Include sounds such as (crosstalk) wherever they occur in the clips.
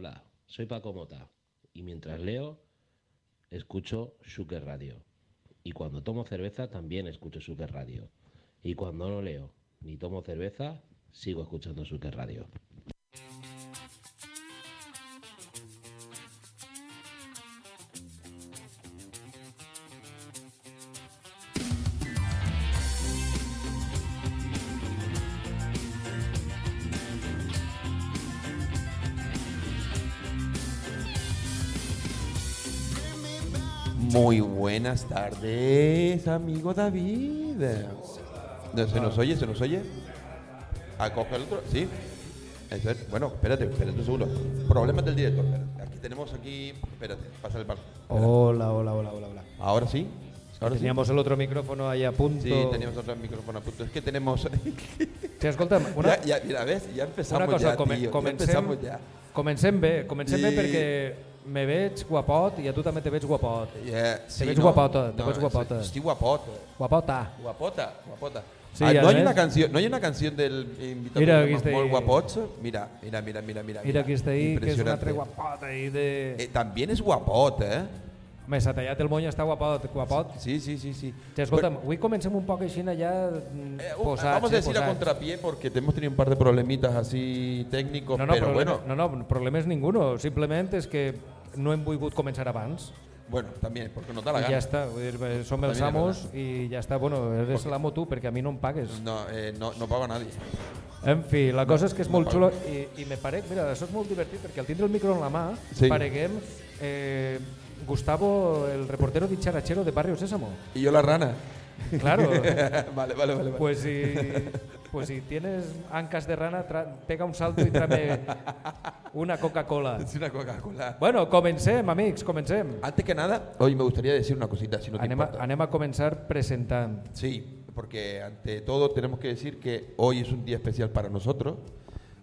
Hola, soy Paco Mota y mientras leo, escucho Suker Radio. Y cuando tomo cerveza también escucho Suker Radio. Y cuando no leo ni tomo cerveza, sigo escuchando Suker Radio. Buenas tardes, amigo David. No, ¿Se nos oye? ¿Se nos oye? ¿Acoge el otro? ¿Sí? Eso es. Bueno, espérate, espérate un segundo. Problemas del director. espérate. Aquí tenemos aquí... Espérate, pasa el palo. Espérate. Hola, hola, hola, hola, hola. ¿Ahora sí? ¿Ahora sí? Teníamos el otro micrófono ahí a punto. Sí, teníamos otro micrófono a punto. Es que tenemos... (laughs) Sí, escolta'm, una, ya, ya, mira, ¿ves? Ya empezamos una cosa, ya, come- tío. Ya comencem, empezamos ya. comencem bé, comencem Sí. bé perquè me veig guapot i a tu també te veig guapot. Ja, sí, veig no? guapota, te No, veig guapota. Estic guapota. Guapota. Guapota, guapota. Sí, Ah, a no, hay una canción, no hay una canción del invitado Mira, que está Molt. Guapots. Mira, mira, mira, mira, mira. Mira qui està ahí, que és Impresionante. altra guapota ahí de... Eh, también es guapot, ¿eh? Home, s'ha tallat el moño, està guapot, guapot. Sí, sí, sí, sí. Sí, escolta'm, avui comencem un poc així allà mm, Eh, uh, posats, vamos a eh, decir a posats. contrapié porque hemos tenido un par de problemitas así técnicos, No, no, pero problema, bueno, no, no, problemes ninguno. Simplement és que no hem volgut començar abans. bueno, también, porque nos da la I gana. ja està, dir, eh, som els També amos i ja està. Bueno, eres l'amo tu, perquè a mi no em pagues. No, eh, no, no paga nadie. En fi, la cosa és que és molt xulo i, i me parec, mira, això és molt divertit perquè al tindre el micro en la mà Sí. pareguem eh, Gustavo, el reportero dicharachero de Barrio Sésamo. Y yo la rana. Claro, (laughs) vale, vale, vale. pues si, pues si tienes ancas de rana, pega un salto y tráeme una Coca-Cola. es una Coca-Cola. Bueno, comencem, amics, comencem. Antes que nada, hoy me gustaría decir una cosita, si no te Anem importa. anem a començar presentant. Sí, porque ante todo tenemos que decir que hoy es un día especial para nosotros,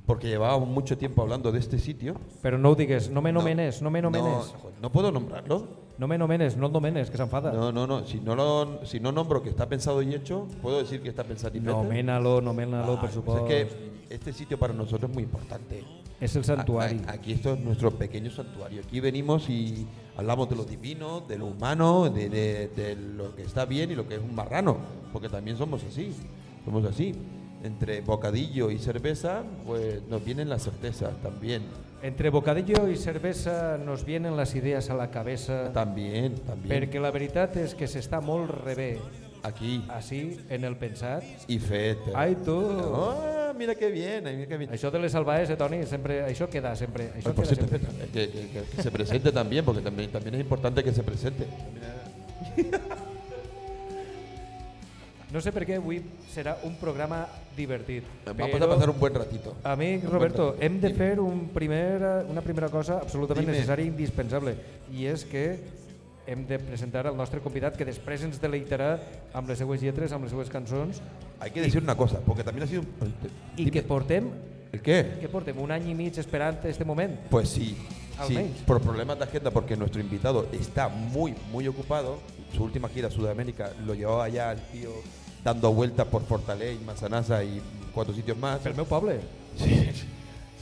porque llevábamos mucho tiempo hablando de este sitio. Però no digues, no me nomenes, no, me nomenes. No, no puedo nombrarlo. No, me nomenes, no nomenes, que s'enfada. No, no, no. Si no, lo, si no nombro que está pensado y hecho, puedo decir que está pensado y hecho. Noménalo, noménalo, per supost. es que este sitio para nosotros es muy importante. És el santuari. A- a- Aquí esto es nuestro pequeño santuario. Aquí venimos y hablamos de lo divino, de lo humano, de, de- de lo que está bien y lo que es un marrano, porque también somos así, somos así. Entre bocadillo y cerveza, pues nos vienen las certezas también. Entre bocadillo i cervesa nos vienen les idees a la cabeza También, también. perquè la veritat és que s'està molt rebé Aquí. així en el pensat. Y fete. Ai, tu! Ah, mira qué bien, mira qué bien. Això de les salvaes, eh, Toni, sempre, això queda sempre. Això Ay, por queda cierto, sempre. que, que- que- que se presente también, porque también, también es importante que se presente. (laughs) No sé per què avui serà un programa divertit. Vamos a pasar un buen ratito. Amic Un Roberto, ratito. hem de Dime. fer un primer, una primera cosa absolutament Dime. necessària i indispensable, i és que hem de presentar el nostre convidat que després ens deleitarà amb les seues lletres, amb les seues cançons, Hay que decir una cosa, porque también ha sido un... i Dime. que portem, ¿El qué? que portem un any i mig esperant este moment. Pues sí, sí, por problemas de agenda, porque nuestro invitado está muy, muy ocupado. Su última gira a Sudamérica lo llevaba allá el tío dando vueltas por Fortaleza y Mazanasa y cuatro sitios más. Pel meu poble. Sí, sí.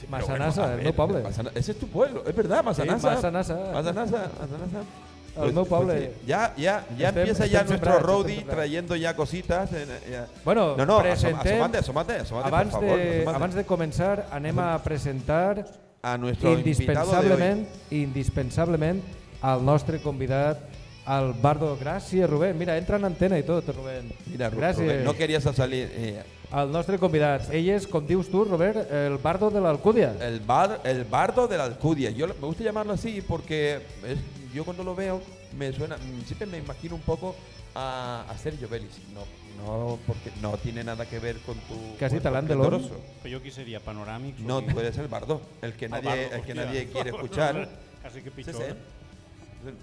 Sí, Massanassa, a el meu poble. Massana- ese es tu pueblo, es verdad, Mazanasa. Massanassa. Mazanasa, Mazanasa. El meu poble. sí. Ya, ya, ya Estem- empieza ya nuestro roadie trayendo ya cositas. eh, ya. Bueno, no, no, presentem- asómate, asómate, asómate, Abans, por favor. de, asómate. abans de començar, anem a presentar a nuestro indispensablement, indispensablement al nostre convidat, al Bardo. Gràcies, Rubén. Mira, entra en antena i tot, Rubén. Mira, Ru- Gràcies. Rubén, no querías salir. eh, El nostre convidat. Ell és, com dius tu, Robert, el Bardo de l'Alcúdia. el, bar, el bardo de la Alcudia. Yo lo- me gusta llamarlo así porque es- yo cuando lo veo me suena, mm, siempre me imagino un poco a, a Sergio Vélez. No, no, porque no tiene nada que ver con tu. ¿Qué has dicho, cuerpo Alain Delon? esplendoroso. Però jo qui seria? Panoràmics? No, tú eres el bardo, el que nadie, el que nadie quiere escuchar. (laughs) Quasi que ¿Es pitjor. ese?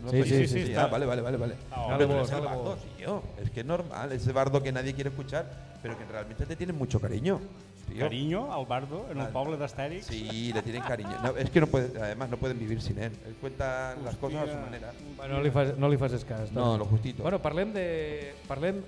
No Sí, sí, sí, está. Ah, vale, vale, vale, vale. Vale, pero es el bardo, tío. Es que es normal, ese bardo que nadie quiere escuchar, pero que realmente te tiene mucho cariño. tío. Carinyo al Bardo, en el Vale. poble d'Astèrix. Sí, le tienen cariño. No, es que no puede, además no pueden vivir sin él. Él cuenta las cosas a su manera. Bueno, no li fas, no li facis cas. No, lo justito. Bueno, parlem de, parlem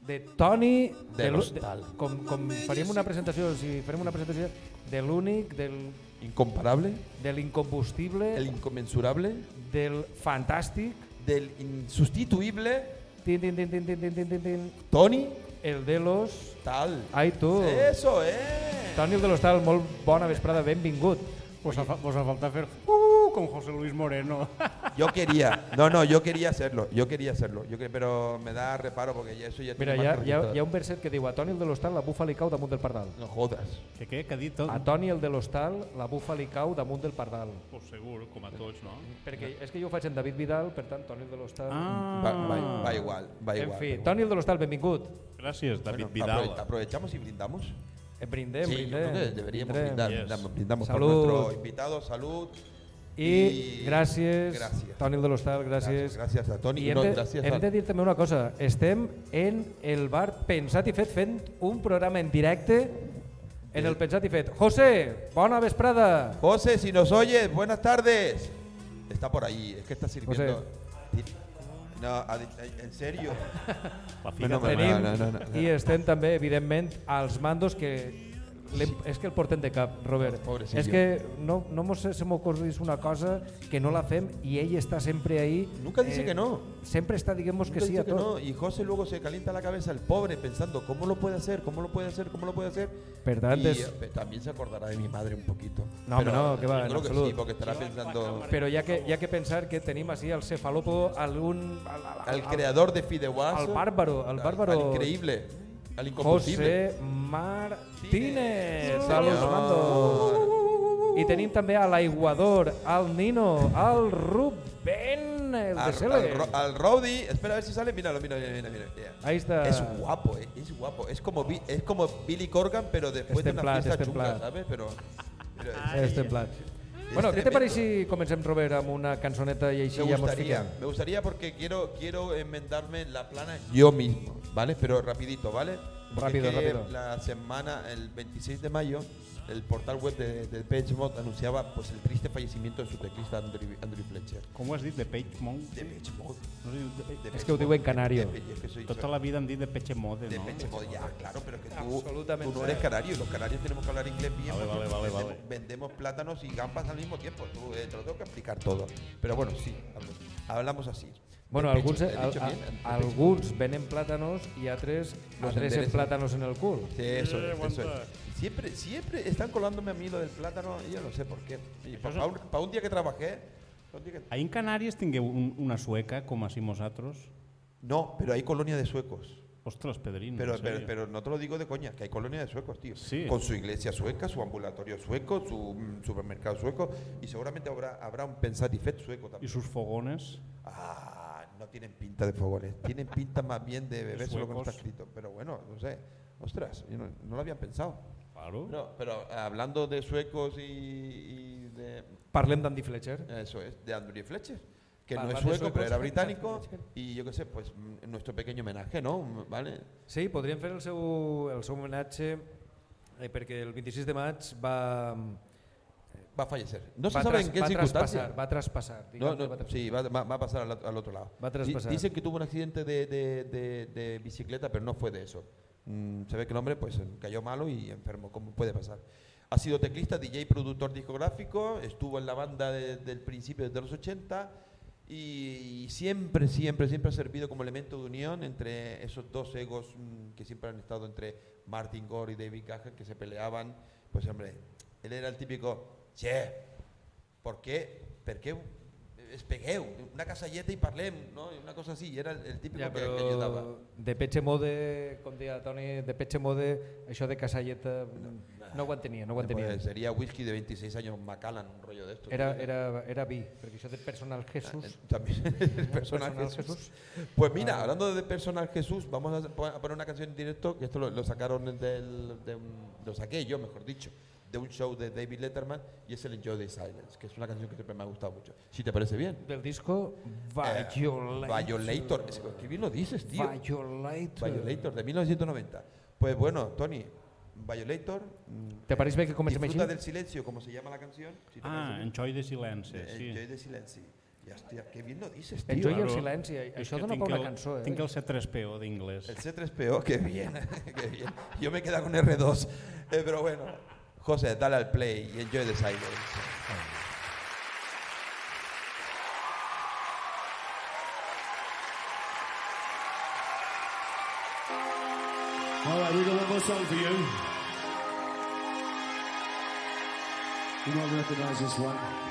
de Toni... De l'ú- l'Hostal. com, com faríem una presentació, si farem una presentació de l'únic, del, Incomparable, de l'incombustible, el inconmensurable, del fantàstic, del insustituible, tin, tin, tin, tin, tin, tin, tin, tin, tin, Tony, el de los... tal. Ai, tu. Eso es. Toni, el de l'Hostal, molt bona vesprada, benvingut. Pues a, pues a falta hacer uh, con José Luis Moreno. Yo quería, no, no, yo quería hacerlo, yo quería hacerlo, yo que- pero me da reparo porque ya eso ya Mira, hi ha, hi, ha, hi ha un verset que diu a Toni el de l'Hostal la bufa li cau damunt del pardal. No jodas. que què? Que ha dit tot? A Toni el de l'Hostal la bufa li cau damunt del pardal. Pues segur, com a tots, no? Perquè és que jo ho faig en David Vidal, per tant, Toni el de l'Hostal... Ah, Va, va, va igual, va en igual. fi, va igual. Toni el de l'Hostal, benvingut. gràcies, David Bueno, Vidal. aprove- aprovechamos y brindamos. Eh, brindem, sí, yo brindem. creo que deberíamos brindem. brindar. Yes. Brindamos, brindamos por Salud. nuestro invitado, salud. I, gràcies, Gràcies. Toni el de l'Hostal, gràcies. Gracias a Tony. I hem, no, de, gracias hem a- de dir també una cosa. Estem en el bar Pensat i Fet fent un programa en directe en el Pensat i Fet. José, bona vesprada. José, si nos oyes, buenas tardes. Está por ahí, es que está sirviendo. No, a- en serio. La No, figa no, no, no, no, no. I estem també, evidentment, als mandos que l'hem- és que el portem de cap, Robert. Pobrecillo. És que no, no mos se m'ocorrís una cosa que no la fem i ell està sempre ahí. eh, Nunca dice que no. Sempre està, diguem-nos que sí a que tot. no, y José luego se calienta la cabeza el pobre pensando cómo lo puede hacer, cómo lo puede hacer, cómo lo puede hacer. Per tant, y és- eh, también se acordará de mi madre un poquito. No, no, que va, en creo que absolut. sí, porque estará pensando Però hi ha que, hi ha que pensar que tenim així al cefalopo algun... Al, al, al creador de Fideuazo, Al bárbaro, al bárbaro. al increíble, al. José Martínez, a los mandos. I tenim també a l'aiguador, al Nino, al Rubén, el de Al, Sele. al, Ro- al Rowdy, espera a ver si sale, míralo, mira, mira, mira. Ahí está. Es guapo, eh, es guapo. Es como, Bi- es como Billy Corgan, pero después Es de una templat, fiesta es chunga, templat. ¿sabes? Pero, pero És templat. Bueno, què te pareix si comencem, Robert, amb una cançoneta i així Me ja mos gustaría, me gustaría porque quiero, quiero enmendarme la plana yo mismo, ¿vale? Pero rapidito, ¿vale? Rápido, es que rápido. La semana, el 26 de mayo, el portal web de, de Pechmod anunciaba pues el triste fallecimiento de su teclista Andrew, Andrew Fletcher. Com ho has dit? De Page Mode? De Pechmod. No sé, de, de És que ho diu en canario. De tota la vida em dit de Peche Mode, de no? Pechmod, ya, claro, pero que tú, tú no eres canario y los canarios tenemos que hablar inglés bien. Vale, porque vale, vale, vendemos, vale. vendemos plátanos y gambas al mismo tiempo. Tú, eh, te lo tengo que explicar todo. Pero bueno, sí, hablamos así. Bueno, alguns, Pech- eh, ¿he dicho a- a- alguns venen plàtanos i altres Los adrecen enderecen. plàtanos en el cul. Sí, eso, Eh, es, eso es. Siempre, siempre están colándome a mí lo del plátano y yo no sé por qué. Y para, un, pa' un día que trabajé, que- Ahí en Canàries tingueu un, una sueca, com així nosaltres? No, pero hay colonia de suecos. Ostres, Pedrín, Pero, pero, pero no te lo digo de coña, que hay colonia de suecos, tío. Sí. Con su iglesia sueca, su ambulatorio sueco, su mm, supermercado sueco y seguramente habrá, habrá un Pensatifet sueco I también. sus fogones? Ah, no tienen pinta de fogones, tienen pinta más bien de bebés, solo que no está escrito. Pero bueno, no sé. Ostras, yo no, no lo habían pensado. Claro. No, pero hablando de suecos y, y de. Parlem d'Andy Fletcher. Eso es, de Andrew Fletcher. Que no es sueco, pero era británico. Y yo qué sé, pues mm, nuestro pequeño homenaje, ¿no? ¿Vale? Sí, podríem fer el seu, el seu homenatge eh, perquè el 26 de maig va, Va a fallecer. No se va, sabe tras- en qué va circunstancia. traspassar, va traspassar. No, diguem que no, va traspassar. sí, va, va- a pasar al, al otro lado. Va a traspasar. Di- Dicen que tuvo un accidente de, de- de- de bicicleta, pero no fue de eso. Mm, se ve que el hombre pues cayó malo y enfermo, como puede pasar. Ha sido teclista, DJ, productor discográfico, estuvo en la banda de- del principio desde los 80 y, y siempre, siempre, siempre ha servido como elemento de unión entre esos dos egos mm, que siempre han estado entre Martin Gore y David Gahan, que se peleaban. Pues hombre, él era el típico, che, ¿por qué? Perquè espegueu, una casalleta i parlem, no? una cosa així, era el, el típico Ja, que, que de Peche Mode, com deia Toni, de Peche Mode, això de casalleta no ho entenia, no ho entenia. Pues sería whisky de 26 años Macallan, un rollo de esto. Era, era, era vi, perquè això de personal Jesús... Eh, También personal Personal Jesús. Jesús. Pues mira, hablando de personal Jesús, vamos a poner una canción en directo, que esto lo, lo sacaron del, de un- lo saqué yo, mejor dicho, de un show de David Letterman y es el Enjoy the Silence, que es una canción que siempre me ha gustado mucho. Si te parece bien. Del disco Violator. Eh, Violator. Es que bien lo dices, tío. Violator. Violator, de 1990. Pues bueno, Tony, Violator. Mm, ¿Te parece bien que eh, comencemos Disfruta del silencio, como se llama la canción. Si ah, eh, Enjoy the Silence. Sí. Enjoy the Silence. I hòstia, que bien lo dices, tio. Enjoy claro. el silenci, això dona per una cançó. Eh? Tinc el C3PO d'inglès. El C3PO, que bien, (laughs) que bien. Jo me he quedat con R2, eh, però bueno. José, dale al play y enjoy the silence. All right, we got one more song for you. You might recognize this one.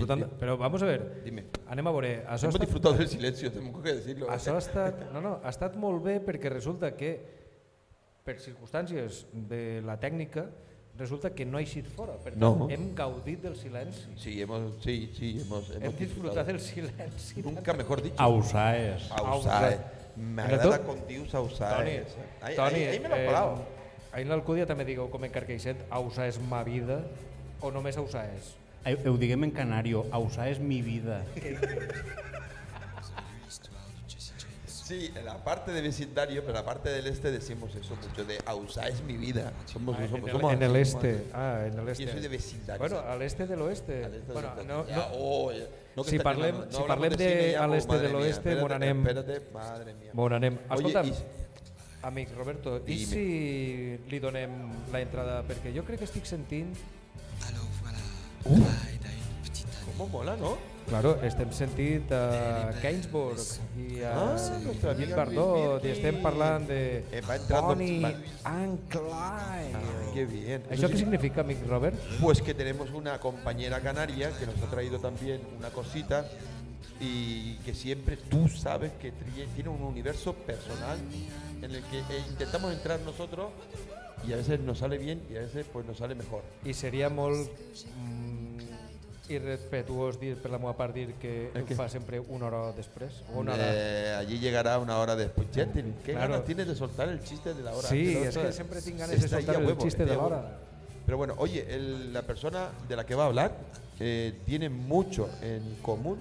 Disfrutando- Però vamos a ver, Dime. anem a veure, això ha Hemos estat, disfrutado del silencio, tengo que decirlo. això ha estat, no, no, ha estat molt bé perquè resulta que per circumstàncies de la tècnica resulta que no ha eixit fora, per tant No. hem gaudit del silenci, Sí, hemos, sí, sí, hemos, hemos hem disfrutat disfrutado. del silenci. Nunca mejor dicho. Ausaes. Ausae. Ausae. Me Mira agrada tú. con Dios Toni, Toni, ahí, ahí me lo he eh, colado. ahí en l'Alcúdia també digueu com en Carqueixet, Ausa és ma vida o només Ausa és? Eu, diguem en canario, Ausa és mi vida. Sí, en la parte de vecindario, pero en la parte del este decimos eso mucho, de Ausa es mi vida. Somos, Ah, somos, en, el, somos en el este. somos Ah, en el este. Yo soy de vecindario. Bueno, al este del oeste. Al este bueno, del- no, no, oh. No, si parlem- quemando. si parlem de ya, al este madre del mía, oeste, espérate, bon anem- Espérate, madre mía. bon anem. Oye, Escolta'm, y- amic Roberto, i Dime. si li donem la entrada? Perquè jo crec que estic sentint... ¿Cómo mola, no? Claro, estem sentint a Gainsbourg i a Ah, amiga Bardot i estem parlant de Eh, Bonnie and Clyde. Qué bien. ¿Això sí- significa, amic Robert? Pues que tenemos una compañera canaria que nos ha traído también una cosita y que siempre tú sabes que tiene un universo personal en el que eh, intentamos entrar nosotros y a veces nos sale bien y a veces pues nos sale mejor. I seria molt mm, irrespetuós dir, per la meva part dir que ho fa sempre una hora després. O una hora... Eh, allí llegará una hora después. Ya te- ¿Qué Claro. ganas tienes de soltar el chiste de la hora? Sí, es que siempre tengo ganas de está ahí soltar a el huevo, chiste está de ahí a la huevo. hora. Pero bueno, oye, el- la persona de la que va a hablar eh, tiene mucho en común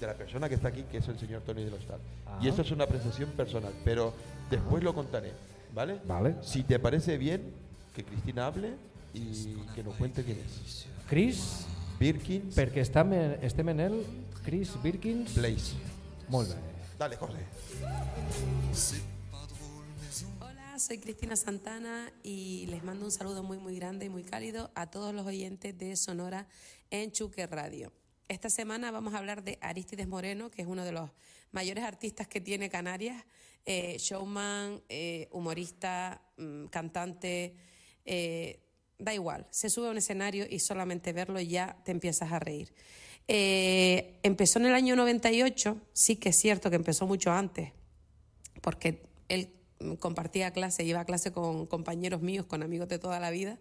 de la persona que está aquí, que es el señor Tony de los Tal. Ah. Y esto es una apreciación personal, pero después lo contaré, ¿vale? Vale. Si te parece bien, que Cristina hable y que nos cuente quién es. Chris, Birkins perquè estem en, estem en el Chris Birkins. Place. Molt bé. Dale, José. Hola, soy Cristina Santana y les mando un saludo muy muy grande y muy cálido a todos los oyentes de Sonora en Chuque Radio. Esta semana vamos a hablar de Aristides Moreno, que es uno de los mayores artistas que tiene Canarias, eh, showman, eh, humorista, mm, cantante, eh, da igual, se sube a un escenario y solamente verlo ya te empiezas a reír. Empezó en el año 98, sí que es cierto que empezó mucho antes, porque él compartía clase, iba a clase con compañeros míos, con amigos de toda la vida,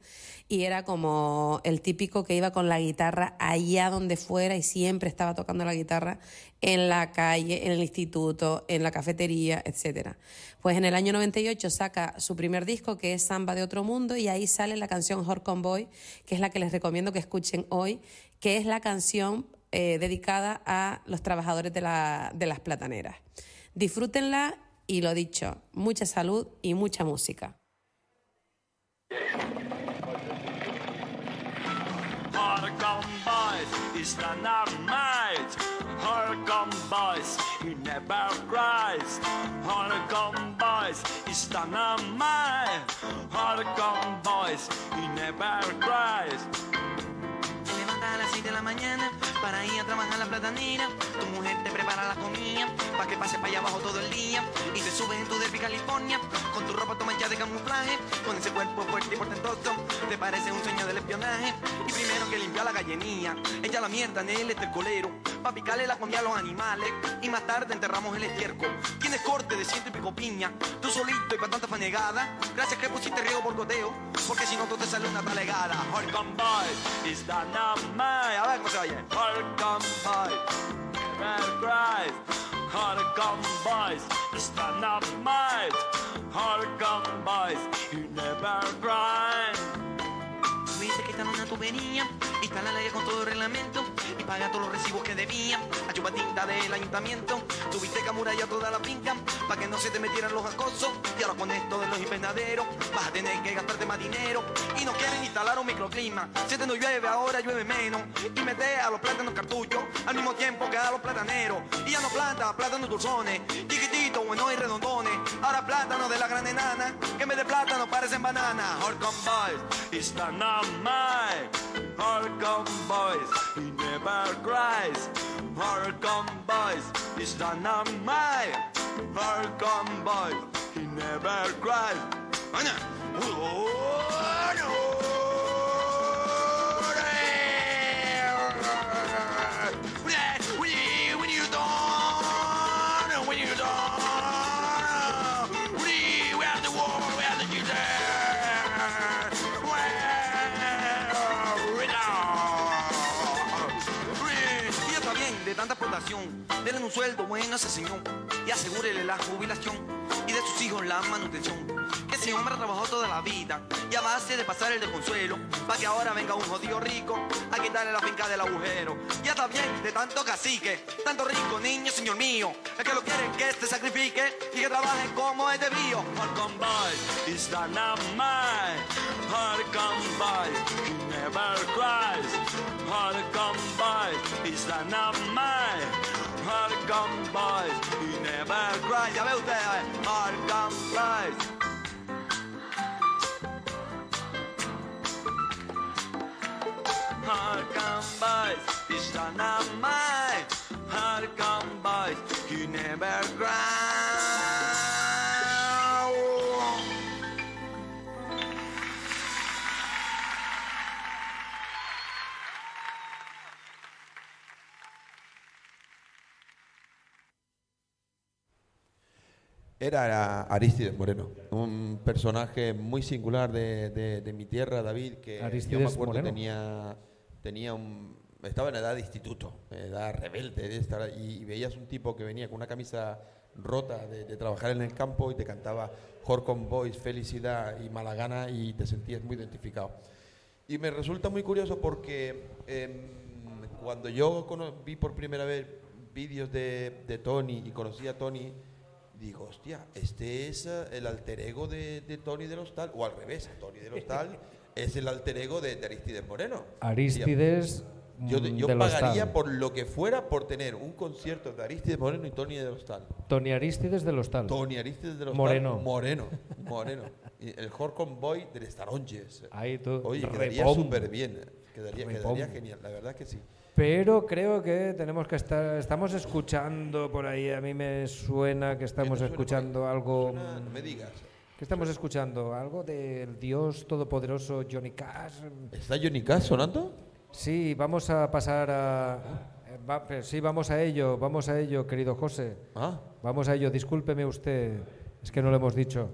y era como el típico que iba con la guitarra allá donde fuera y siempre estaba tocando la guitarra en la calle, en el instituto, en la cafetería, etc. Pues en el año 98 saca su primer disco, que es Samba de Otro Mundo, y ahí sale la canción Horcon Boy, que es la que les recomiendo que escuchen hoy, que es la canción eh, dedicada a los trabajadores de, la- de las plataneras. Disfrútenla y lo dicho, mucha salud y mucha música. La mañana para ir a trabajar la platanera. Tu mujer te prepara la comida para que pase para allá abajo todo el día. Y te subes en tu Derby, California con tu ropa toma ya de camuflaje. Con ese cuerpo fuerte y portentoso, te parece un sueño del espionaje. Y primero que limpia la gallinía, ella la mierda en el estercolero. Pa' picarle la comida a los animales. Y más tarde enterramos el estiércol. Tienes corte de ciento y pico piña. Tú solito y para tanta fanegada. Gracias que pusiste riego por goteo. Porque si no, tú te sale una talegada. Is. A jak może je? Harder come boys, red cries. Come boys, stand up might. Harder come boys, you never grind. Tuviste que estar en una tubería, instalar el aire con todo el reglamento y pagar todos los recibos que debía. A chupatinta del ayuntamiento, tuviste que amurallar toda la finca para que no se te metieran los acosos. Y ahora con esto de los invernaderos, vas a tener que gastarte más dinero. Y no quieren instalar un microclima. Si te no llueve, ahora llueve menos. Y mete a los plátanos cartuchos al mismo tiempo que a los plataneros. Y ya no planta plátanos dulzones, chiquititos, buenos y redondones. Ahora plátanos de la gran enana, que en vez de plátano parecen bananas. Horcon boys the my Oregon boys, he never cries. Oregon boys, he's done on my Oregon boys, he never cries. Oh, no. Oh, no. Explotación. Denle un sueldo bueno a ese señor y asegúrele la jubilación y de sus hijos la manutención. Ese hombre trabajó toda la vida y a base de pasar el desconsuelo, para que ahora venga un jodido rico a quitarle la finca del agujero. Ya está bien de tanto cacique, tanto rico niño, señor mío. Es que lo quieren que se sacrifique y que trabaje como es debido. Hard come by, is not mine? Hard come by, he never cries. Hard come by, is not mine? Hard come by, he never cries. Ya ve usted, eh, hard come by. Era Aristides Moreno, un personaje muy singular de, de- de mi tierra, David, que yo me Aristides acuerdo Moreno. tenía, tenía un, estaba en edad de instituto, edad rebelde, de estar, y, y veías un tipo que venía con una camisa rota de, de trabajar en el campo y te cantaba Horcon Boys, Felicidad y Malagana y te sentías muy identificado. Y me resulta muy curioso porque em, cuando yo vi por primera vez vídeos de, de Tony y conocí a Tony, digo, hostia, este es eh, el alter ego de, de Tony del Hostal, o al revés, Tony del Hostal (laughs) es el alter ego de, de Aristides Moreno. Aristides Yo, mm, yo pagaría Hostal. por lo que fuera por tener un concierto de Aristides Moreno y Tony del Hostal. Tony Aristides del Hostal. Tony Aristides del Hostal. Moreno. Moreno. Moreno. (laughs) El Horcon Boy de les Taronges. Ahí tú. Oye, quedaría súper bien. Quedaría, Repom. quedaría genial, la verdad que sí. Pero creo que tenemos que estar. Estamos escuchando por ahí. A mí me suena que estamos suena escuchando algo. Suena- no me digas. ¿Qué estamos escuchando? ¿Algo del Dios Todopoderoso Johnny Cash? ¿Está Johnny Cash sonando? Sí, vamos a pasar a. eh, va- pero sí, vamos a ello, vamos a ello, querido José. Ah, Vamos a ello, discúlpeme usted. Es que no lo hemos dicho.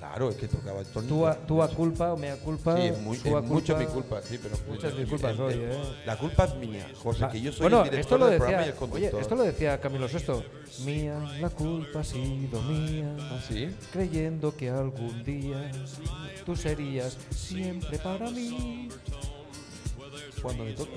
Claro, es que tocaba el Tony. Tú a, tú a culpa o mea culpa. Sí, es, muy- es sua mucho mi culpa. culpa, sí, pero. Muchas disculpas hoy, ¿eh? La culpa es mía, José, Va- que yo soy bueno, el director esto lo del programa y decía, el oye, conductor. esto lo decía Camilo VI. Mía, la culpa ha sido mía. ¿Ah, sí? Creyendo que algún día tú serías siempre para mí. Cuando me tocan,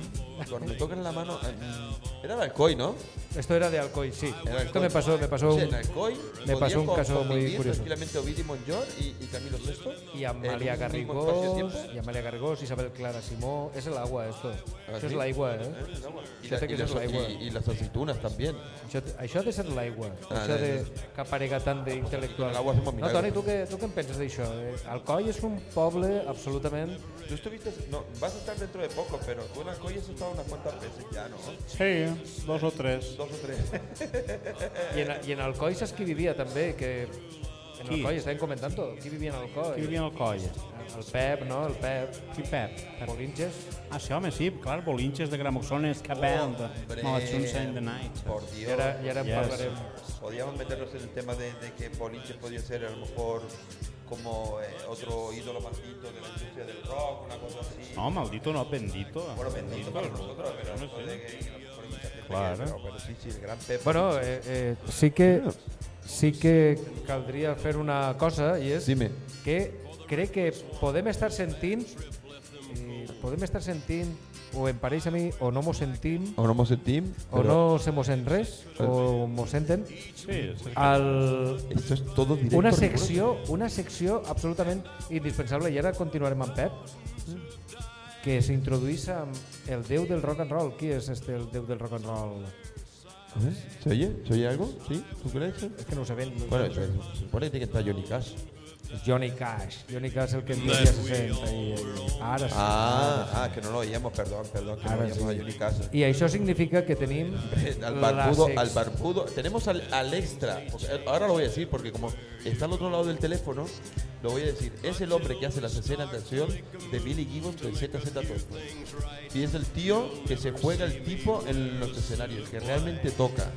cuando me tocan la mano. eh, mm, era de Alcoy, ¿no? Esto era de Alcoy, sí. Era Esto Alcoy. me pasó, me pasó sea, un- en Alcoy me pasó un co- caso muy convivir curioso. tranquilamente Ovidi Monjor y, y Camilo VI. Y Amalia en Garrigós, y Amalia Garrigós, Isabel Clara Simó. Es el agua esto. Ah, Això sí? és l'aigua, eh? Eh, agua. Y, la- y eso es l'aigua. y- y las aceitunas también. Això, això ha de ser l'aigua, Ah, això de- de que aparega tant d'intel·lectual. Con No. Toni, tu què, tu què en penses d'això? Eh, Alcoi és un poble absolutament... Tú estuviste, no, vas a estar dentro de poco, pero tú en Alcoy has estado unas cuantas veces ya, ¿no? Sí, dos o tres. Dos o tres. (laughs) I en, I en Alcoi saps qui vivia també? Que en Qui? Alcoi estàvem comentant qui vivia en Alcoi? Qui vivia al coll? El Pep, no? El Pep. Qui Pep? Bolinches. Ah, sí, home, sí, clar, bolinches de gramoxones, que band, Hombre, Malachuns and the Night. Por I Dios. ara, i ara en Yes. parlarem. Podríamos meternos en el tema de, de que Bolinches podría ser a lo mejor como eh, otro ídolo maldito de la industria del rock, una cosa así. No, maldito no, bendito. Bueno, bendito para nosotros, pero no que- Claro. pero, pero sí, sí, el gran Pep. Bueno, eh, eh, sí que sí que caldria fer una cosa i és Dime. que crec que podem estar sentint podem estar sentint o em pareix a mi o no mos sentim O no mos sentim, o no se mos sent res o mos senten Sí. Ah, al, esto es todo directo. una secció una secció absolutament indispensable i ara continuarem amb Pep que s'introduís amb el déu del rock and roll qui és este el déu del rock and roll? ¿Se oye? ¿Se oye algo? ¿Sí? ¿Tú crees? és que no ho sabem Bueno, se, se supone que estar Johnny Cash. És Johnny Cash. Johnny Cash el que en dia se sent. I, ara sí. Ah, ah, que no lo oíamos, perdón, perdón, que no Ara oíamos sí. a Johnny. I això significa que tenim (laughs) Al barbudo, al barbudo. Tenemos al, al extra. ahora lo voy a decir porque como está al otro lado del teléfono, lo voy a decir. Es el hombre que hace las escenas de acción de Billy Gibbons de ZZ Top. Y es el tío que se juega el tipo en los escenarios, que realmente toca.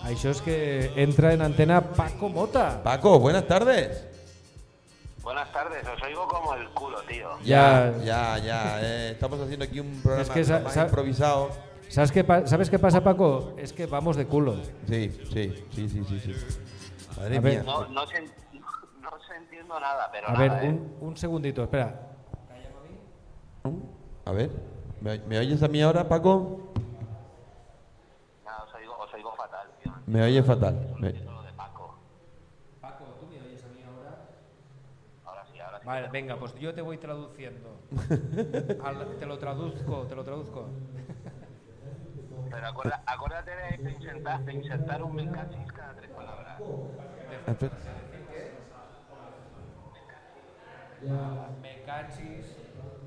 Això és que entra en antena Paco Mota. Paco, buenas tardes. Buenas tardes, os oigo como el culo, tío. Ya. ya, ya. eh, estamos haciendo aquí un programa Es que improvisado. ¿Sabes qué, ¿Sabes qué pasa, Paco? Es que vamos de culo. Sí, sí, sí, sí, sí. sí. Madre A ver. mía. No, no, se, no se entiendo nada, pero A nada, ver, ¿eh? un, un segundito, espera. A ver, ¿me, me oyes a mí ahora, Paco? Nada, os oigo, os oigo fatal, tío. Me oyes fatal. Me- Entiendo lo de Paco. Paco, ¿tú me oyes a mí ahora? Ahora sí, ahora sí. Vale, venga, pues yo te voy traduciendo. (laughs) Al- te lo traduzco, te lo traduzco. Pero acuerda- acuérdate de insertar, de insertar un mecachis cada tres palabras. Espera. Me cachis.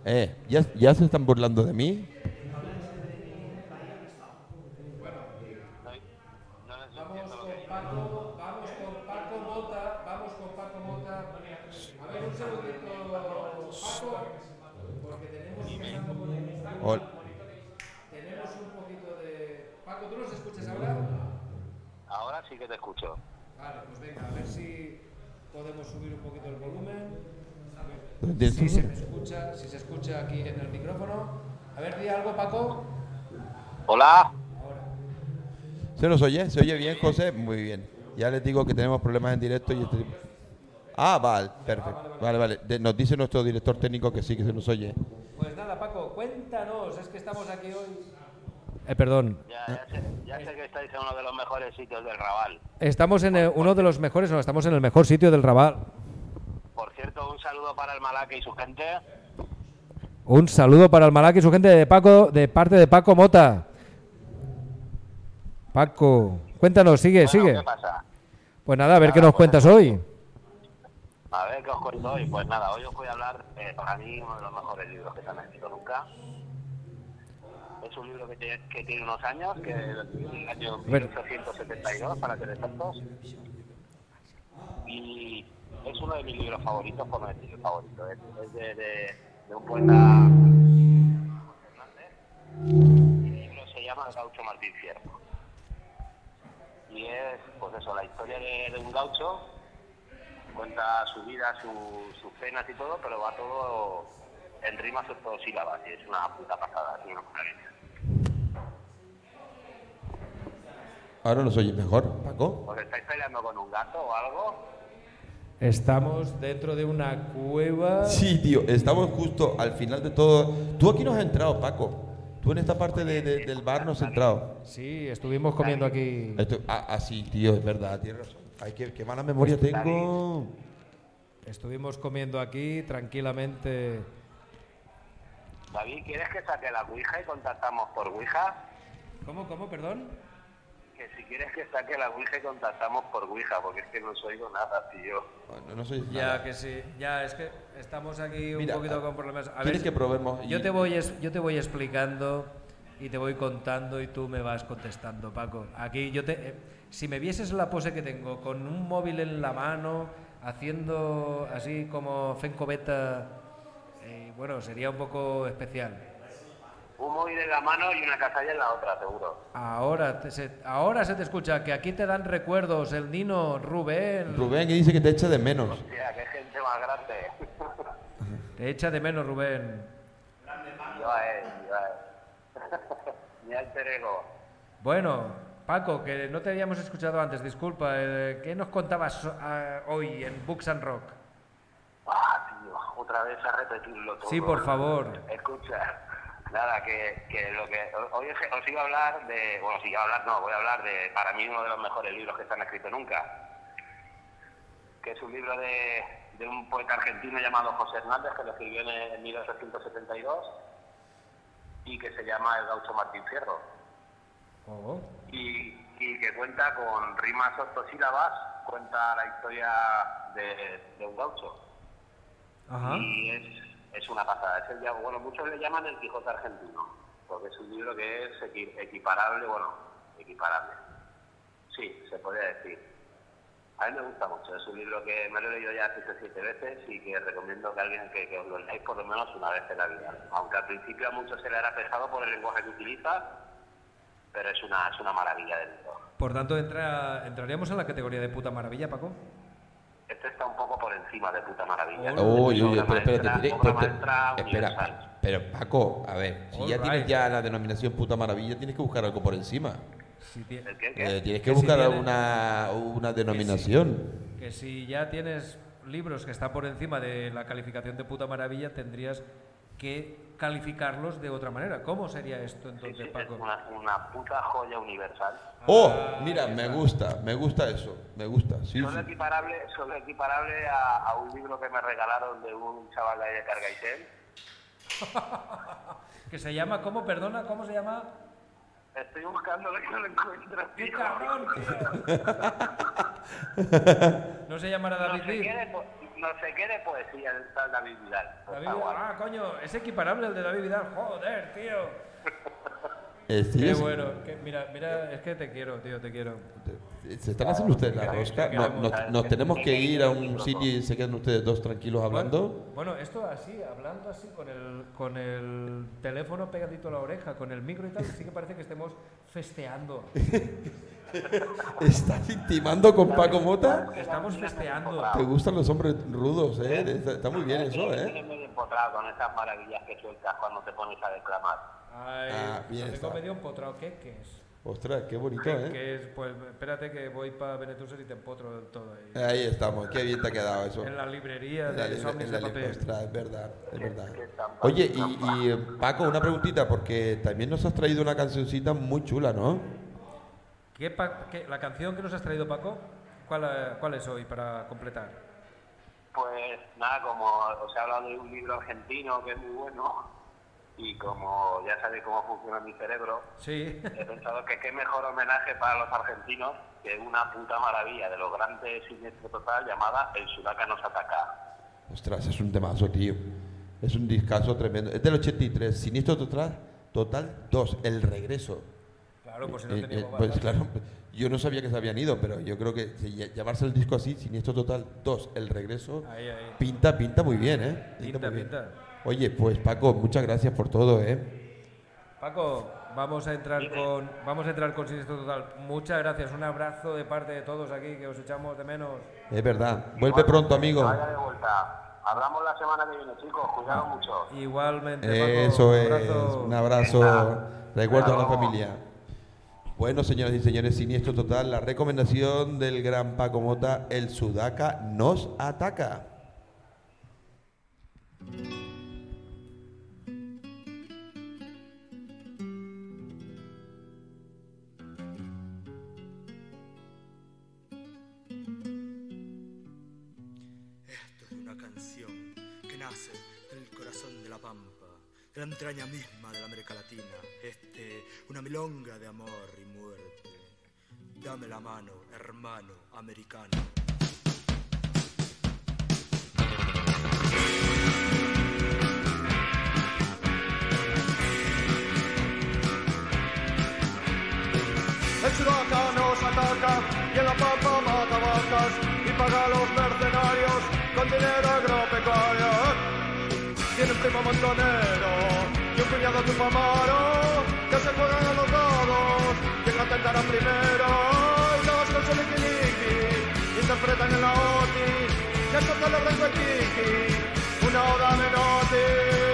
Eh, ¿ya, ¿ya se están burlando de mí? No, no les entiendo lo que digo. Paco, vamos con Paco Mota, vamos con Paco Mota. A ver, un segundito, Paco, porque tenemos que Ol- tenemos un poquito de... Paco, ¿tú nos escuchas ahora? Ahora sí que te escucho. Vale, pues venga, a ver si podemos subir un poquito el volumen. A ver ¿Dónde si se me escucha, si se escucha aquí en el micrófono. A ver, di algo, Paco. Hola. ¿Se nos oye? ¿Se oye bien, José? Muy bien. Ya les digo que tenemos problemas en directo y este- Ah, vale, perfecto. Vale, vale. De- nos dice nuestro director técnico que sí, que se nos oye. Pues nada, Paco, cuéntanos, es que estamos aquí hoy. Eh, perdón. Ya, ya, sé, ya sé que estáis en uno de los mejores sitios del Raval. Estamos en el- uno de los mejores, no, estamos en el mejor sitio del Raval. Por cierto, un saludo para el Malaque y su gente. Un saludo para el Malac y su gente de Paco, de parte de Paco Mota. Paco, cuéntanos, sigue, Bueno, sigue. ¿Qué pasa? Pues nada, a ver qué nos pues cuentas eso. hoy. A ver qué os cuento hoy. Pues nada, hoy os voy a hablar, eh, para mí, uno de los mejores libros que se han escrito nunca. Es un libro que tiene, que tiene unos años, que es del año ver. 1872, para ser exactos. Y es uno de mis libros favoritos, por no decir el favorito. Es, es de, de- de un poeta Fernández. Y el libro se llama El gaucho Martín Fierro. Y es, pues eso, la historia de, de un gaucho cuenta su vida, su- sus penas y todo, pero va todo en rimas octosílabas y es una puta pasada, es una maravilla. Ahora nos oye mejor, Paco. ¿Os estáis peleando con un gato o algo? Estamos dentro de una cueva. Sí, tío, estamos justo al final de todo. Tú aquí no has entrado, Paco. Tú en esta parte de- de- del bar no has entrado. Sí, estuvimos comiendo aquí. Esto- ah, ah, sí, tío, es verdad, tienes razón. Ay, qué, qué mala memoria tengo. Estuvimos comiendo aquí tranquilamente. David, ¿quieres que saque la Ouija y contactamos por Ouija? ¿Cómo, cómo, perdón? Que si quieres que saque la Ouija y contactamos por Ouija, porque es que no os oigo nada, tío. No, no soy Ya nada. que sí, ya es que estamos aquí un Mira, poquito a- con problemas. A ¿Quieres ver, que probemos? Yo te voy es- yo te voy explicando y te voy contando y tú me vas contestando, Paco. Aquí yo te eh, si me vieses la pose que tengo con un móvil en la mano haciendo así como Fencobeta eh, bueno, sería un poco especial. Un móvil en la mano y una casalla en la otra, seguro. Ahora te- se, ahora se te escucha que aquí te dan recuerdos el Nino Rubén. Rubén que dice que te echa de menos. Hostia, qué gente más grande. (laughs) Te echa de menos Rubén. yo a él, yo a él. (laughs) Mi alter ego. Bueno, Paco, que no te habíamos escuchado antes, disculpa. eh, ¿Qué nos contabas ah, hoy en Books and Rock? Ah, tío, otra vez a repetirlo todo. Sí, por favor. Escucha, nada, que, que lo que hoy os, iba a hablar de, bueno, si iba a hablar, no, voy a hablar de, para mí, uno de los mejores libros que se han escrito nunca, que es un libro de, de un poeta argentino llamado José Hernández, que lo escribió en, en 1872 y que se llama El gaucho Martín Fierro. Oh, y, y que cuenta con rimas octosílabas, cuenta la historia de, de un gaucho. Ajá. Y es, es una pasada. Es el, bueno, muchos le llaman el Quijote argentino, porque es un libro que es equi- equiparable, bueno, equiparable. Sí, se podría decir. A mí me gusta mucho, es un libro que me lo he leído ya seis o siete veces y que recomiendo que alguien que, os lo leáis por lo menos una vez en la vida. Aunque al principio a muchos se le hará pesado por el lenguaje que utiliza, pero es una, es una maravilla de libro. Por tanto, entra, entraríamos en la categoría de puta maravilla, Paco. Este está un poco por encima de puta maravilla. Uy, uy, uy, pero espérate, espera, pero Paco, a ver, si All ya tienes ya la denominación puta maravilla, tienes que buscar algo por encima. Si ti- ¿El qué? Eh, tienes que Que si buscar tiene- una, una denominación. que si ya tienes libros que están por encima de la calificación de puta maravilla, tendrías que calificarlos de otra manera. ¿Cómo sería esto entonces, sí, Paco? una, una puta joya universal. Oh, Ah, mira, me gusta, me gusta eso, me gusta, sí, Solo sí. equiparable, solo equiparable a, a un libro que me regalaron de un chaval de ahí de Cargaisel. (laughs) Que se llama, ¿cómo? Perdona, ¿cómo se llama? Estoy buscándolo y no lo encuentro, ¡Qué cabrón, tío! (laughs) (laughs) ¿No se llamará No David sé, Vid? No sé qué de poesía del tal David Vidal. Pues David Vidal. Ah, coño, es equiparable el de David Vidal. Joder, tío. Eh, sí, Qué es- bueno. que- mira, mira, es que te quiero, tío, te quiero. ¿Se están haciendo ustedes la rosca? que No- queremos- nos, nos tenemos que ir a un sitio y se quedan ustedes dos tranquilos hablando. Bueno, bueno, esto así, hablando así, con el, con el teléfono pegadito a la oreja, con el micro y tal, sí que parece que estemos festeando. (laughs) (laughs) ¿Estás intimando con Paco Mota? Estamos festeando. ¿Te gustan los hombres rudos, eh? Está, está muy bien eso, eh. tienes medio empotrado con esas maravillas que sueltas cuando te pones a declamar. Ay, Ah, bien tengo está. medio empotrado. ¿Qué, qué es? Ostras, qué bonito, ¿Qué, eh. qué es? Pues espérate que voy para Benetuser y te empotro del todo ahí. Ahí estamos, qué bien te ha quedado eso. En la librería En la de Somnis en de la libre- papel. ostras, es verdad, es verdad. Oye, y, y, Paco, una preguntita, porque también nos has traído una cancioncita muy chula, ¿no? ¿Qué pa- qué- la canción que nos has traído, Paco, ¿cuál, eh, cuál es hoy para completar? Pues nada, como os he hablado de un libro argentino que es muy bueno y como ya sabéis cómo funciona mi cerebro, Sí. he pensado que qué mejor homenaje para los argentinos que una puta maravilla de los grandes siniestro total llamada El Sudaca nos ataca. Ostras, es un temazo, tío. Es un discazo tremendo. Es del 83, Siniestro Total, Total 2, El Regreso. Claro, pues si no Eh, teníamos eh, pues claro, yo no sabía que se habían ido, pero yo creo que llamarse el disco así, Siniestro Total 2, El Regreso, Ahí, ahí. pinta, pinta muy bien, ¿eh? Pinta, muy bien. pinta. Oye, pues Paco, muchas gracias por todo, ¿eh? Paco, vamos a entrar con vamos a entrar con Siniestro Total. Muchas gracias, un abrazo de parte de todos aquí que os echamos de menos. Es verdad. Vuelve pronto, amigo. Vaya de vuelta. Hablamos la semana que viene, chicos. Cuidados mucho. Igualmente, Paco. Eso un es, abrazo. un abrazo. Recuerdo a la familia. Bueno, señoras y señores, siniestro total, la recomendación del gran Paco Mota, el Sudaca nos ataca. La entraña misma de la América Latina. Este, una milonga de amor y muerte. Dame la mano, hermano americano. El sudaca nos ataca y en la pampa mata vacas y paga a los mercenarios con dinero agropecuario. Tiene un primo montonero y un cuñado tupamaro que se juegan a los dados. Quien atentará primero. Y todos con su liqui interpretan en la OTI que se celebra en Waikiki una oda a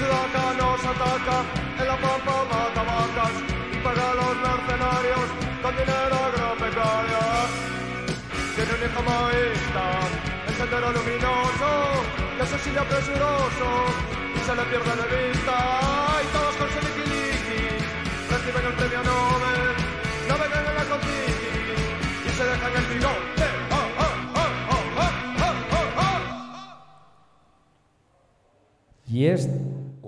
sudaca nos ataca, en la pampa mata vacas y paga los mercenarios con dinero agropecuario. Tiene un hijo maísta, el sendero luminoso, que asesina presuroso y se le pierde de vista. Y todos con su liqui reciben el premio Nobel, navegan en la Contiki y se dejan el bigote. Y es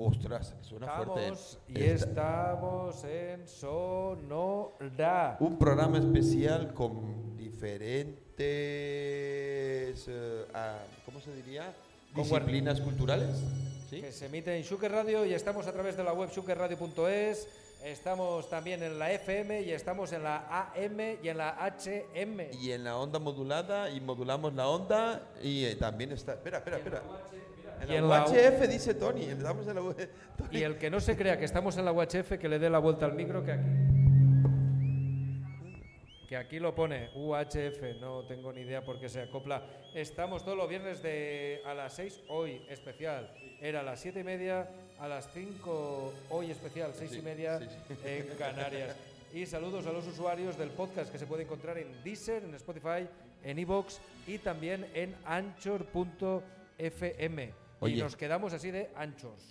Ostras, suena fuerte. Estamos, y Esta- estamos en Sonora. Un programa especial con diferentes, ah, ¿cómo se diría? Disciplinas culturales. ¿Sí? Que se emite en Shuker Radio y estamos a través de la web shukerradio.es. Estamos también en la FM y estamos en la AM y en la HM. Y en la onda modulada y modulamos la onda y eh, también está... Espera, espera, espera. En y la UHF dice Tony, la. Y el que no se crea que estamos en la UHF, que le dé la vuelta al micro, que aquí. Que aquí lo pone UHF, no tengo ni idea por qué se acopla. Estamos todos los viernes de a las 6, hoy especial. Era a las 7 y media, a las 5, hoy especial, 6 y media sí, sí. en Canarias. Y saludos a los usuarios del podcast que se puede encontrar en Deezer, en Spotify, en Evox y también en anchor.fm. Y nos quedamos así de anchos.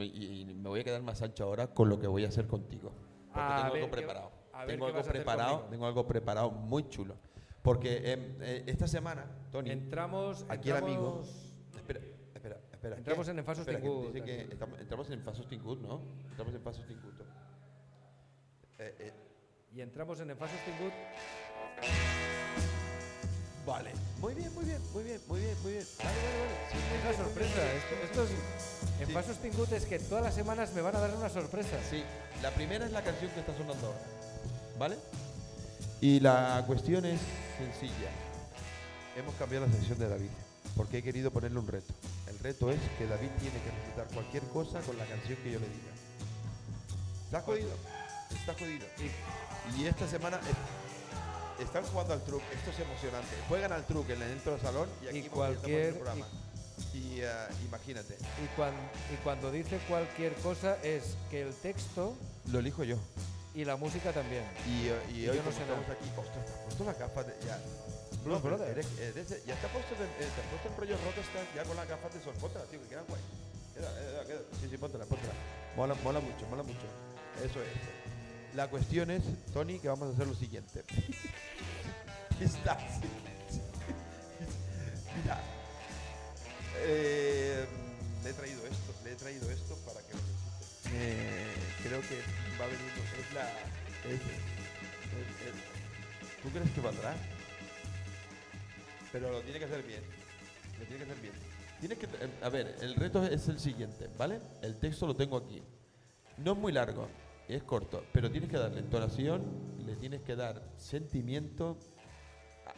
Y me voy a quedar más ancho ahora con lo que voy a hacer contigo. Porque A tengo ver algo preparado. ver Tengo algo preparado, tengo algo preparado muy chulo. Porque em, eh, esta semana, Tony, Entramos, aquí el amigo. entramos- Espera, espera, espera. Entramos ¿qué? en Enfasos Tingut, entramos en Enfasos Tingut, ¿no? Entramos en Enfasos Tingut. Eh, eh, Y entramos en Enfasos Tingut. Vale. Muy bien, muy bien, muy bien, muy bien, muy bien. Vale, vale, vale. Sí, muy Una sorpresa. Esto, esto es- Enfasos Tingut es que todas las semanas me van a dar una sorpresa. Sí, la primera es la canción que está sonando ahora, ¿vale? Y la cuestión es sencilla. Hemos cambiado la sección de David, porque he querido ponerle un reto. El reto es que David tiene que recitar cualquier cosa con la canción que yo le diga. ¿Está jodido? Está jodido. Y esta semana están jugando al truco. Esto es emocionante. Juegan al truco en el dentro del salón y aquí Y en cualquier- el programa. Y eh, imagínate, Y, cuan- y cuando dice cualquier cosa es que el texto lo elijo yo. y la música también. Y, eh, y Y hoy yo no sé estamos nada. aquí, ostras, te has puesto las gafas de, ya. Blues pero Brothers. eres- eres- ya te has puesto, de- eh, te has puesto el rollo Rockstar ya con las gafas de sol. Póntela, tío, que quedan guay. Queda, queda, queda. Sí, sí, póntela, póntela. Mola, mola mucho, mola mucho. Eso es. La cuestión es, Tony, que vamos a hacer lo siguiente. Estás. Mira. Eh, le he traído esto, le he traído esto para que lo necesite. Eh, creo que va a venir, es la... ¿Tú crees que valdrá? Pero lo tiene que hacer bien. Lo tiene que hacer bien. Tienes que, a ver, el reto es el siguiente, ¿vale? El texto lo tengo aquí. No es muy largo, es corto, pero tienes que darle entonación, le tienes que dar sentimiento.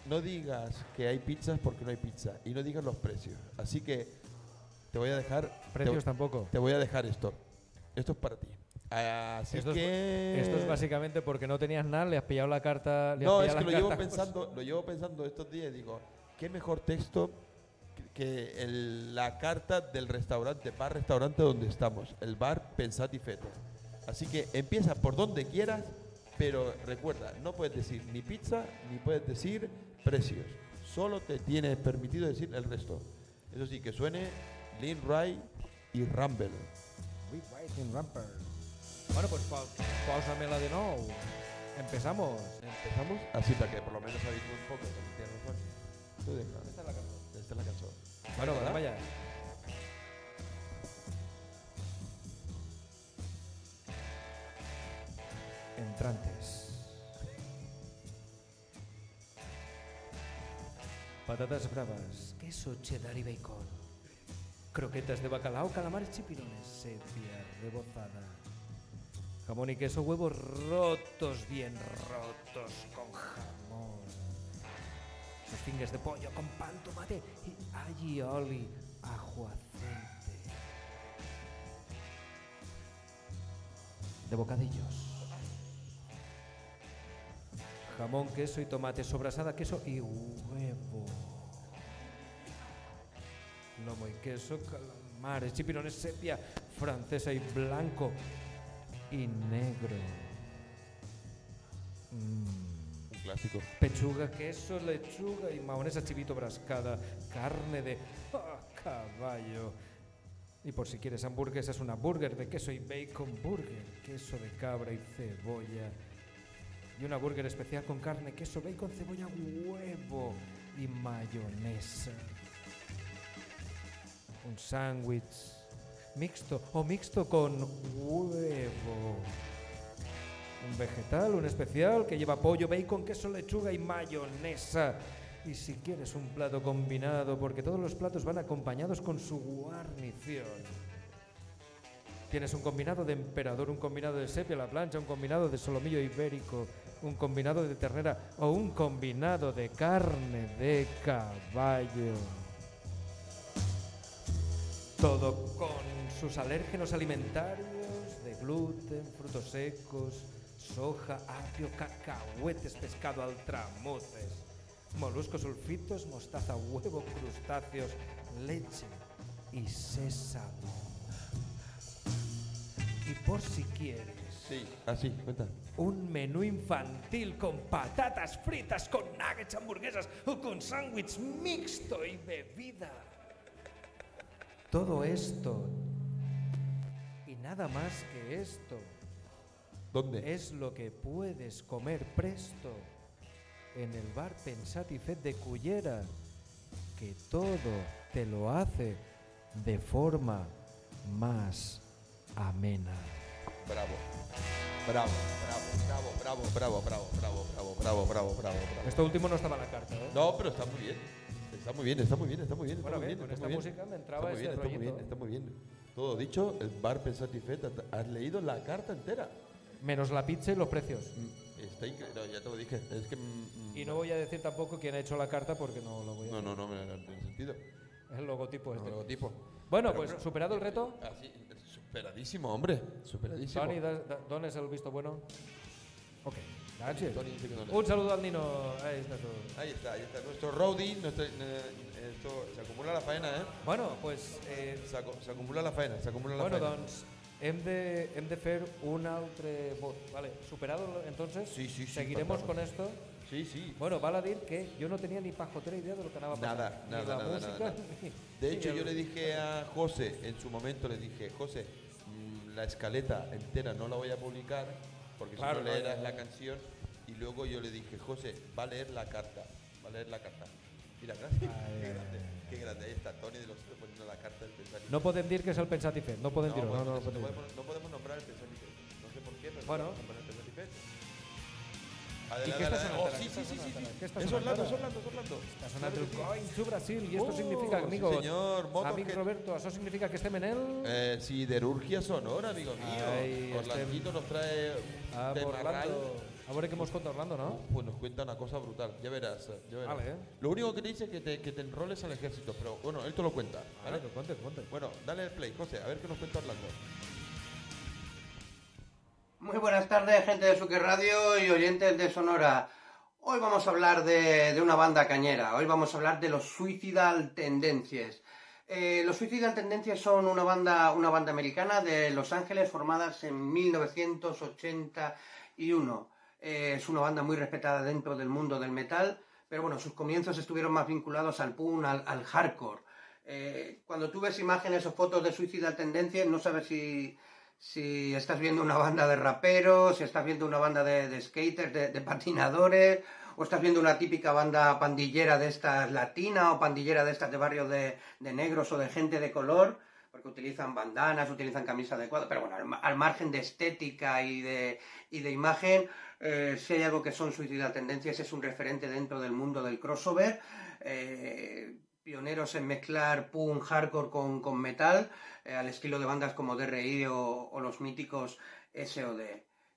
No digas que hay pizzas porque no hay pizza y no digas los precios. Así que te voy a dejar. Precios te, tampoco. Te voy a dejar esto. Esto es para ti. Así Esto es, que. esto es básicamente porque no tenías nada, le has pillado la carta. le has No, pillado es que lo llevo pensando, lo llevo pensando estos días y digo, qué mejor texto que- el- la carta del restaurante, bar restaurante donde estamos, el bar Pensat y. Así que empieza por donde quieras, pero recuerda, no puedes decir ni pizza ni puedes decir precios. Solo te tienes permitido decir el resto. Eso sí, que suene Lin Ray y Rumble. Bueno, pues pa pausamela de nuevo. Empezamos. Empezamos así para que por lo menos habéis un poco. Tú deja. Esta es la canción. Esta es la canción. Bueno, ¿Verdad? Entrantes. Patatas bravas, queso cheddar y bacon. Croquetas de bacalao, calamares chipirones, sepia rebozada. Jamón y queso, huevos rotos, bien rotos, con jamón. Sus de pollo con pan, tomate y agioli, ajo. De bocadillos. Jamón, queso y tomate, sobrasada, queso y huevo. Lomo y queso, mares, chipirones sepia, francesa y blanco y negro. Mm. Un clásico. Pechuga, queso, lechuga y mahonesa chivito brascada, carne de ah, caballo. Y por si quieres hamburguesas, una burger de queso y bacon burger, queso de cabra y cebolla. Y una burger especial con carne, queso, bacon, cebolla, huevo y mayonesa. Un sándwich mixto o mixto con huevo. Un vegetal, un especial que lleva pollo, bacon, queso, lechuga y mayonesa. Y si quieres un plato combinado, porque todos los platos van acompañados con su guarnición. Tienes un combinado de emperador, un combinado de sepia a la plancha, un combinado de solomillo ibérico, un combinado de ternera o un combinado de carne de caballo. Todo con sus alérgenos alimentarios de gluten, frutos secos, soja, apio, cacahuetes, pescado altramuces, moluscos sulfitos, mostaza, huevo, crustáceos, leche y sésamo. Y por si quieres Sí, así, cuenta. Un menú infantil con patatas fritas, con nuggets, hamburguesas o con sándwich mixto y bebida. Todo esto y nada más que esto ¿Dónde? es lo que puedes comer presto en el bar Pensatifet de Cullera, que todo te lo hace de forma más amena. Bravo. Bravo, bravo, bravo, bravo, bravo, bravo, bravo, bravo, bravo, bravo, bravo. Esto último no estaba en la carta, ¿eh? No, pero está muy bien. Está muy bien, está muy bien, está muy bien. Bueno, está muy bien, con está esta muy bien. música me entraba está muy ese bien, está muy bien, está muy bien. Todo dicho, el bar Pensatifet, has leído la carta entera. Menos la pizza y los precios. Está increíble, no, ya te lo dije. Es que. mm, Y no voy a decir tampoco quién ha hecho la carta porque no lo voy a No, hacer. no, no, me- no tiene sentido. El logotipo este. El logotipo. Bueno, Pero pues superado el reto. Así, superadísimo, hombre. Superadísimo. Toni, da- da- ¿dónde es el visto bueno? Ok, gracias. Toni dice que no le- Un saludo al Nino. Ahí está todo. Ahí está, ahí está. Nuestro roadie, nuestro, eh, esto, se acumula la faena, ¿eh? Bueno, pues... Eh, Se, acu- se acumula la faena, se acumula la bueno, faena. doncs, hem de, hem de fer un altre vot. Vale, superado entonces, Sí, sí, sí, seguiremos con esto. Sí, sí. Bueno, vale a decir que yo no tenía ni pajotera idea de lo que andaba pasando. Nada, Ni nada, la nada, música, nada, nada. ni- De ni hecho, el- yo le dije a José, en su momento le dije, José, la escaleta entera no la voy a publicar, porque Claro, si no leerás la canción. Y luego yo le dije, José, va a leer la carta, va a leer la carta. Mira, gracias. qué grande, qué grande. Ahí está Tony de los poniendo la carta del pensamiento. No podem dir que és el Pensatifet, no podem dir-ho. No, no, no, no, podemos, no podemos nombrar el pensamiento. No sé por qué, pero Bueno. no ¿Y qué está sonando Oh, sí, ¿Qué sí, sí, sí. ¿Qué Es sonando Orlando, es? Orlando, es Orlando. Está sonando el. Going to Brasil y esto Oh, significa, sí, amigo, señor, amic Roberto, això significa que estem en el... Eh, siderurgia sonora, amigo mío. Ay, Orlandito nos trae un Ah, tema Orlando. A veure què mos conta Orlando, no? Pues nos cuenta una cosa brutal, ya verás. eh, Ya verás. Vale, eh. Lo único que te dice es que te, que te enroles al ejército, pero bueno, él te lo cuenta. ¿vale? Que cuente, que cuente. Bueno, dale el play, José, a ver qué nos cuenta Orlando. Muy buenas tardes, gente de Suque Radio y oyentes de Sonora. Hoy vamos a hablar de, una banda cañera. Hoy vamos a hablar de los Suicidal Tendencies. Eh, los Suicidal Tendencies son una banda, una banda americana de Los Ángeles formadas en 1981. Eh, es una banda muy respetada dentro del mundo del metal, pero bueno, sus comienzos estuvieron más vinculados al punk, al, al hardcore. Eh, cuando tú ves imágenes o fotos de Suicidal Tendencies, no sabes si, si estás viendo una banda de raperos, si estás viendo una banda de, skaters, de, patinadores, o estás viendo una típica banda pandillera de estas latina o pandillera de estas de barrios de, negros o de gente de color, porque utilizan bandanas, utilizan camisa de cuadro, pero bueno, al, ma- al margen de estética y de, imagen, eh, si hay algo que son Suicidal Tendencias, es un referente dentro del mundo del crossover. eh, pioneros en mezclar punk hardcore con, con metal, eh, al estilo de bandas como DRI o, o los míticos SOD.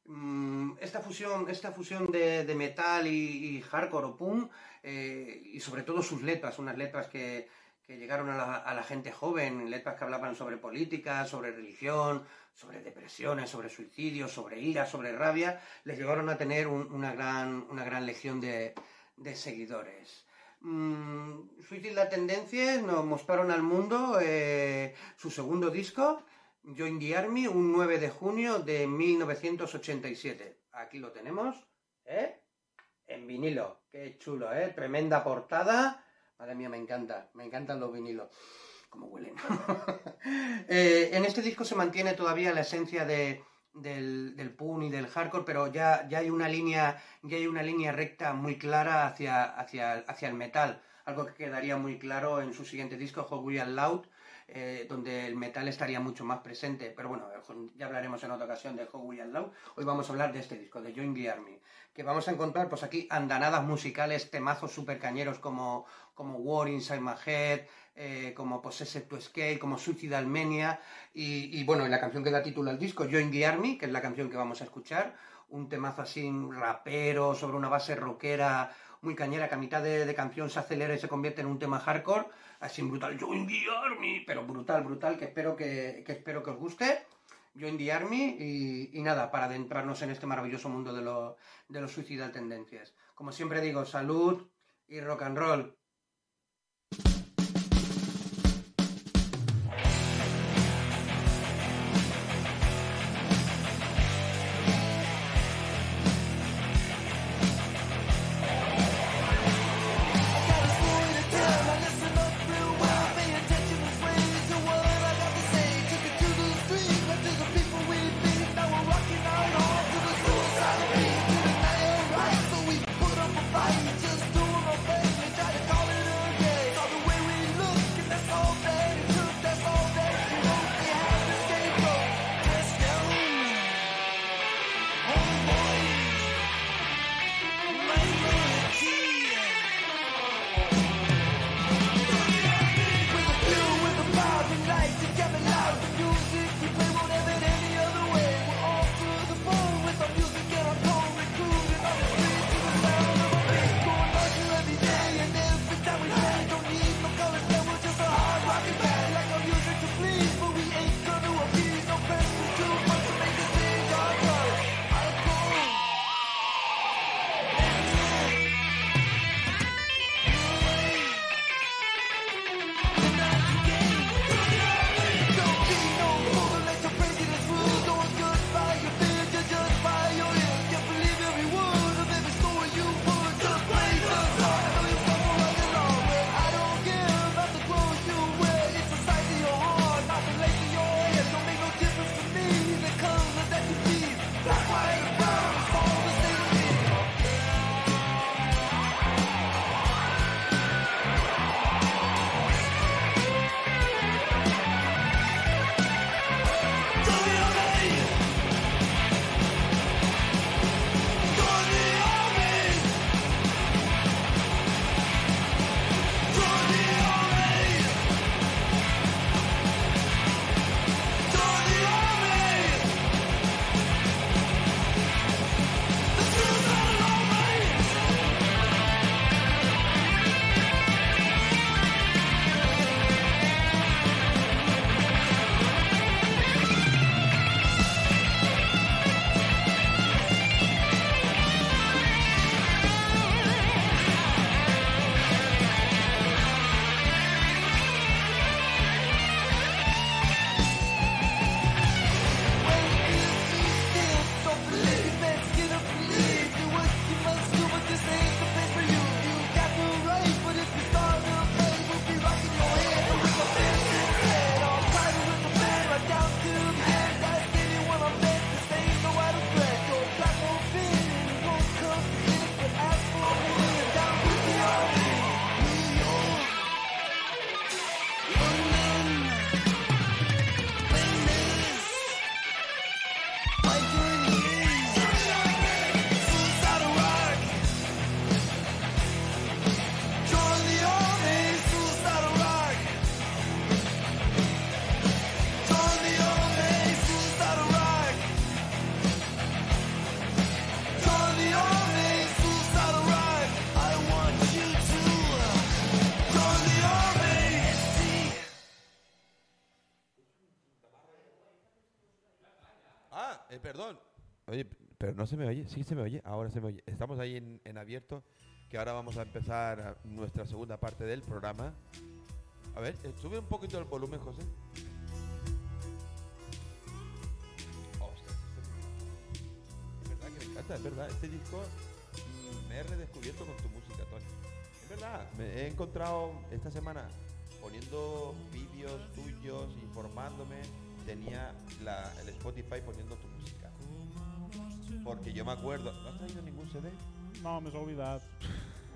Mm, esta fusión, esta fusión de, metal y, hardcore o punk, eh, y sobre todo sus letras, unas letras que, que llegaron a la, gente joven, letras que hablaban sobre política, sobre religión, sobre depresiones, sobre suicidios, sobre ira, sobre rabia, les llevaron a tener un- una, gran, una gran legión de seguidores. Mm, Suicide Tendencias nos mostraron al mundo eh, su segundo disco, Join the Army, un 9 de junio de 1987. Aquí lo tenemos, ¿eh? En vinilo. Qué chulo, ¿eh? Tremenda portada. Madre mía, me encanta. Me encantan los vinilos. Cómo huelen. (laughs) Eh, en este disco se mantiene todavía la esencia de, del, del punk y del hardcore, pero ya, ya hay una línea, ya hay una línea recta muy clara hacia, hacia, hacia el metal. Algo que quedaría muy claro en su siguiente disco, Hot We Are Loud, eh, donde el metal estaría mucho más presente. Pero bueno, ya hablaremos en otra ocasión de Hot We Are Loud. Hoy vamos a hablar de este disco, de Join the Army. Que vamos a encontrar, pues aquí, andanadas musicales, temazos super cañeros como, como War Inside My Head, eh, como Possessed to Escape, como Suicide Almenia, y, y bueno, y la canción que da título al disco, Join the Army, que es la canción que vamos a escuchar, un temazo así rapero, sobre una base rockera muy cañera, que a mitad de, canción se acelera y se convierte en un tema hardcore, así brutal, Join the Army, pero brutal, brutal, que espero que, que espero que os guste. Join the Army y, nada, para adentrarnos en este maravilloso mundo de, lo- de los suicidas tendencias. Como siempre digo, salud y rock and roll. No se me oye. Sí se me oye. Ahora se me oye. Estamos ahí en, abierto. que ahora vamos a empezar nuestra segunda parte del programa. A ver, eh, sube un poquito el volumen, José. Este- es verdad que me encanta, es verdad. Este disco mm, me he redescubierto con tu música, Tony. Es verdad, me he encontrado esta semana poniendo vídeos tuyos, informándome. Tenía el Spotify poniendo tu música. Porque yo me acuerdo. ¿No has traído ningún CD? No, me he olvidado.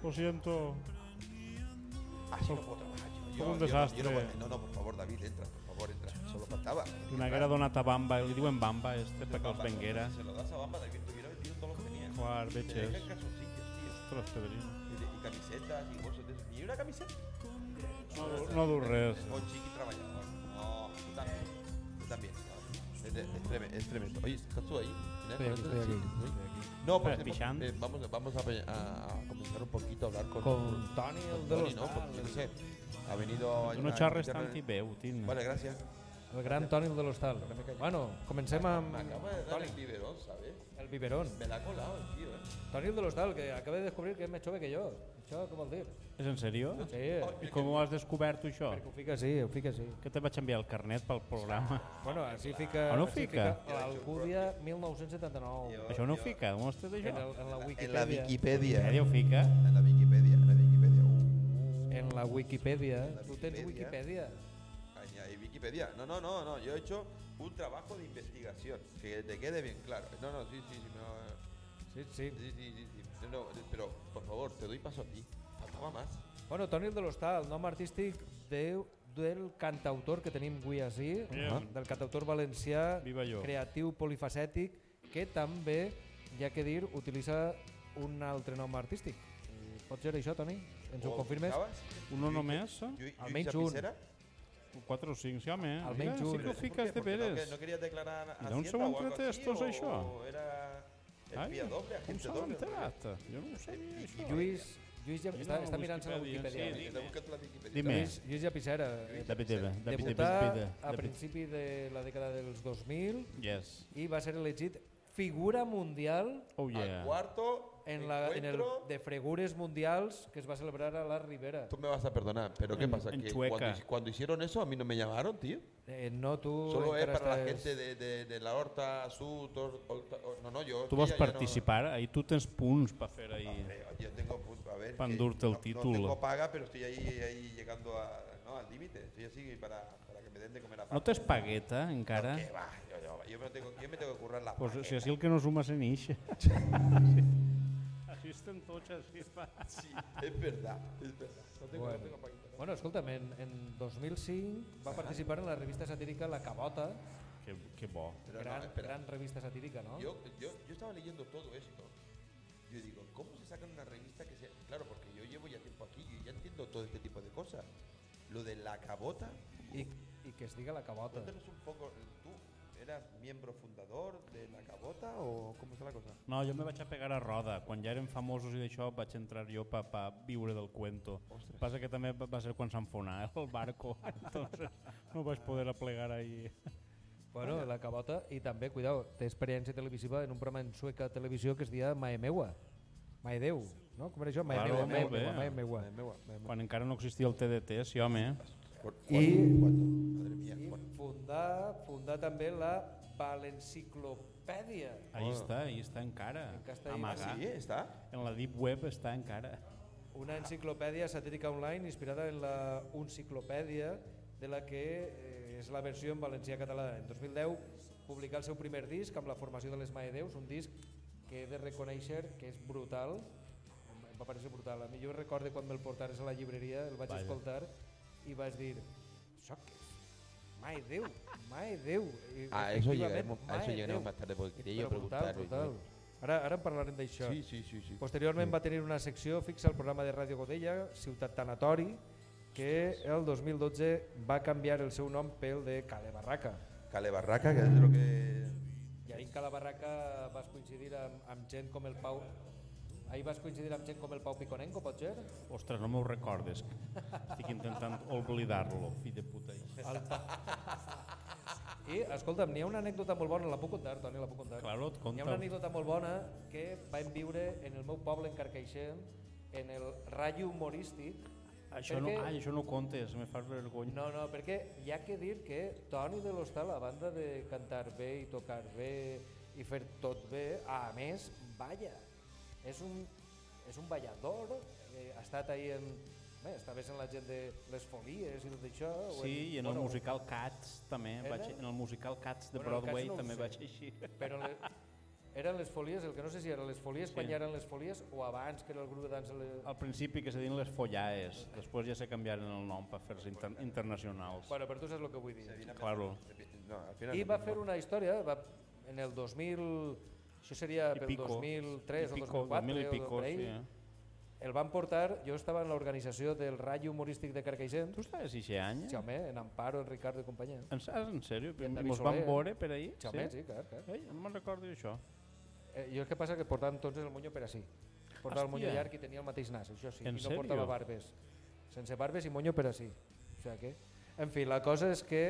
Lo siento. Así no puedo trabajar yo. Yo- un yo no- yo desastre. no, no, no, por favor, David, entra, por favor, entra. Solo faltaba. Una que era donat a Bamba, li diuen Bamba, este, els venguera. Se lo das a Bamba, David, tuviera vendido todos los que tenía. Clar, Te veig dejan és. calzoncillos, tío. Ostres, Pedrino. Y, y camisetas y bolsos de. ¿Y una camiseta? No, no dur res. O chiqui trabajador. No, tú también. Tú también. No, es tremendo. Oye, ¿estás tú ahí? Estoy aquí, estoy aquí, estoy aquí. No, pues eh, vamos, vamos a, pe- a- a comenzar un poquito a hablar con, Con Tony, con de los ¿no? Porque, sé, ha venido... Tu no a- a xerres invitarme- tant i veu, Tina. Vale, gracias. El gran Toni de l'hostal. Bueno, comencem amb de dar el biberón, ¿sabes? El biberón. Me la ha colado el tío, ¿eh? Toni de l'hostal, que acaba de descobrir que és més jove que jo. Això què vol dir? És en sèrio? Sí. I com ho has descobert, tu, això? Perquè ho fica així, ho fica així. Que te vaig enviar el carnet pel programa. Bueno, així fica... On ho així fica? L'Alcúdia 1979. Això no ho fica? On estàs En, això? el, en la Wikipedia. En la Wikipedia. Wikipedia ho fica? En la Wikipedia, en la Wikipedia. Uh, En la Wikipedia. la Tu tens Wikipedia. Wikipedia? Ay, ay, Wikipedia. No, no, no, no. Yo he hecho un trabajo de investigación. Que te quede bien claro. No, no, sí, sí, sí. No, Sí, sí. sí, sí, sí, sí. No, no, pero, por favor, te doy paso a ti. Faltaba más. Bueno, Toni el de l'Hostal, nom artístic de, del cantautor que tenim avui així, Bien. del cantautor valencià, Viva jo. creatiu, polifacètic, que també, ja que dir, utilitza un altre nom artístic. Eh, Pots dir això, Toni? Ens ho ¿O confirmes? sabes? Uno només? Lluís- Lluís Almenys un. Lapicera? 4 o 5, sí, home. Almenys un. Sí que ho ¿Por fiques qué? de no, veres. que no querías declarar Hacienda d'on s'ho o han algo tret así, estos, o- això? o era espía doble, com agente s'han doble. enterat? Jo no ho sabia, això. Lluís, Lluís ja, està, està mirant-se la Wikipedia, sí. Está buscando la Wikipedia. Dime. Lluís, Lluís Llapissera, eh, David Eva, David Eva, debutà a principi de la dècada dels 2000 Yes. i va ser elegit figura mundial Oh, Al yeah. cuarto en, la, en el de fregures mundials que es va celebrar a la Ribera. Tú me vas a perdonar, pero ¿qué En- pasa? en Que cuando, cuando hicieron eso a mí no me llamaron, tío. Eh, no, tu Solo es para la gente de, de, de la Horta, Sur, Tor- Horta- o- no, no, yo. Vols ya- ya no- participar? Ahí tu tens punts per fer ahí. Hombre, yo tengo punto, a ver. Pa' que endurte el no- título. No tengo paga, pero estoy ahí, ahí llegando a, no, al límite. Estoy así para, para que me den de comer a No tens pagueta encara? ¿Qué va? Yo, me tengo, yo me tengo que currar la Pues si pagueta. així el que no suma se. Així estem tots, així va. Sí, es verdad, es verdad. No tengo, Bueno. no tengo. Bueno, escolta'm, en, en 2005 va participar en la revista satírica La Cabota, Que, que bo. Pero no, gran, espera. gran revista satírica, ¿no? Yo, yo, yo estaba leyendo todo esto. Yo digo, ¿cómo se saca una revista que sea.? Claro, porque yo llevo ya tiempo aquí y ya entiendo todo este tipo de cosas. Lo de la cabota. I, I que es diga La Cabota. Cuéntanos un poco. ¿Tú eras miembro fundador de la cabota o cómo está la cosa? No, jo me vaig a pegar a roda. Quan ja eren famosos i d'això vaig entrar jo pa, pa viure del cuento. Ostres. Passa que també va ser quan s'enfonà el barco, (laughs) entonces no vaig poder aplegar ahí. Bueno, La Cabota, i també, cuidao, té experiència televisiva en un programa en sueca televisió que es deia Mae Meua. Mae Déu, no? Com era això? Mae Claro, Meua, Mae molt bé. Meua. Quan encara no existia el TDT, sí, home. ¿Cu- Y- ¿Cuánto? ¿Cuánto? Madre mía. I ¿cuánto? Fundar, fundar també la Valenciclopèdia. Ahí està, ahí està encara. En castellà. Amagat. ¿Sí? ¿Está? En la Deep Web està encara. Una enciclopèdia satírica online inspirada en la Unciclopèdia de la que eh, és la versió en valencià català. En 2010 publicà el seu primer disc amb la formació de les Maedeus, un disc que he de reconèixer que és brutal, em em va parecer brutal. A mi jo recordo quan me'l portares a la llibreria, el vaig Vaja. escoltar i vaig dir, això què és? Mae Déu, Mae Déu. I, A eso efectivament, llegaremos, a llegaremos Déu. más tarde porque quería yo Però brutal, preguntar. brutal. Ara, ara en parlarem d'això. Sí, sí, sí, sí. Posteriorment va tenir una secció fixa al programa de Ràdio Godella, Ciutat Tanatori, que el 2012 va canviar el seu nom pel de Cale Barraca. Cale Barraca, que es de lo que. I ahir en Cale Barraca vas coincidir amb, amb gent com el Pau... Ahir vas coincidir amb gent com el Pau Piconenco, pot ser? Ostres, no m'ho recordes. Estic intentant oblidar-lo, fill de puta. El I, escolta'm, n'hi ha una anècdota molt bona, la puc contar, Toni, la puc contar. Claro, Hi ha conta. una anècdota molt bona que vam viure en el meu poble, en Carcaixent, en el ratllo humorístic Això no, ai, això no ho comptes, me fas vergonya. No, no, perquè hi ha que dir que Toni de l'Hostal, a banda de cantar bé i tocar bé i fer tot bé, a més, balla. És un, és un ballador, eh, ha estat ahí en... Bé, estaves en la gent de les folies i tot això. o Sí, i en el bueno, musical Cats també, Era? vaig, en el musical Cats de Bueno, el Cats Broadway no també sé. vaig així. Però le, eren les folies, el que no sé si eren les folies Sí. quan ja eren les folies o abans que era el grup de dansa... Le... Al principi que se diuen les follaes, després ja se canviaren el nom per fer-se inter internacionals. Bueno, però tu saps el que vull dir. Claro. No, al final I va fer una història, va, en el 2000, això seria I pel pico. 2003 I pico, o 2004 2000 i pico, o per ahí, sí, eh? el van portar, jo estava en l'organització del Ratllo Humorístic de Carcaixent. Tu estaves eixe any? Sí, home, en Amparo, en Ricardo i companyia. En, saps, en sèrio? I en David Mos van veure per ahir? Sí, home, sí, clar, clar. Ei, no me'n recordo d'això. Eh, jo el que passa que portaven tots el monyo per ací. Portava el monyo Hòstia. llarg i tenia el mateix nas, això sí, En i no portava barbes. Sense barbes i monyo per ací. O sea que, en fi, la cosa és que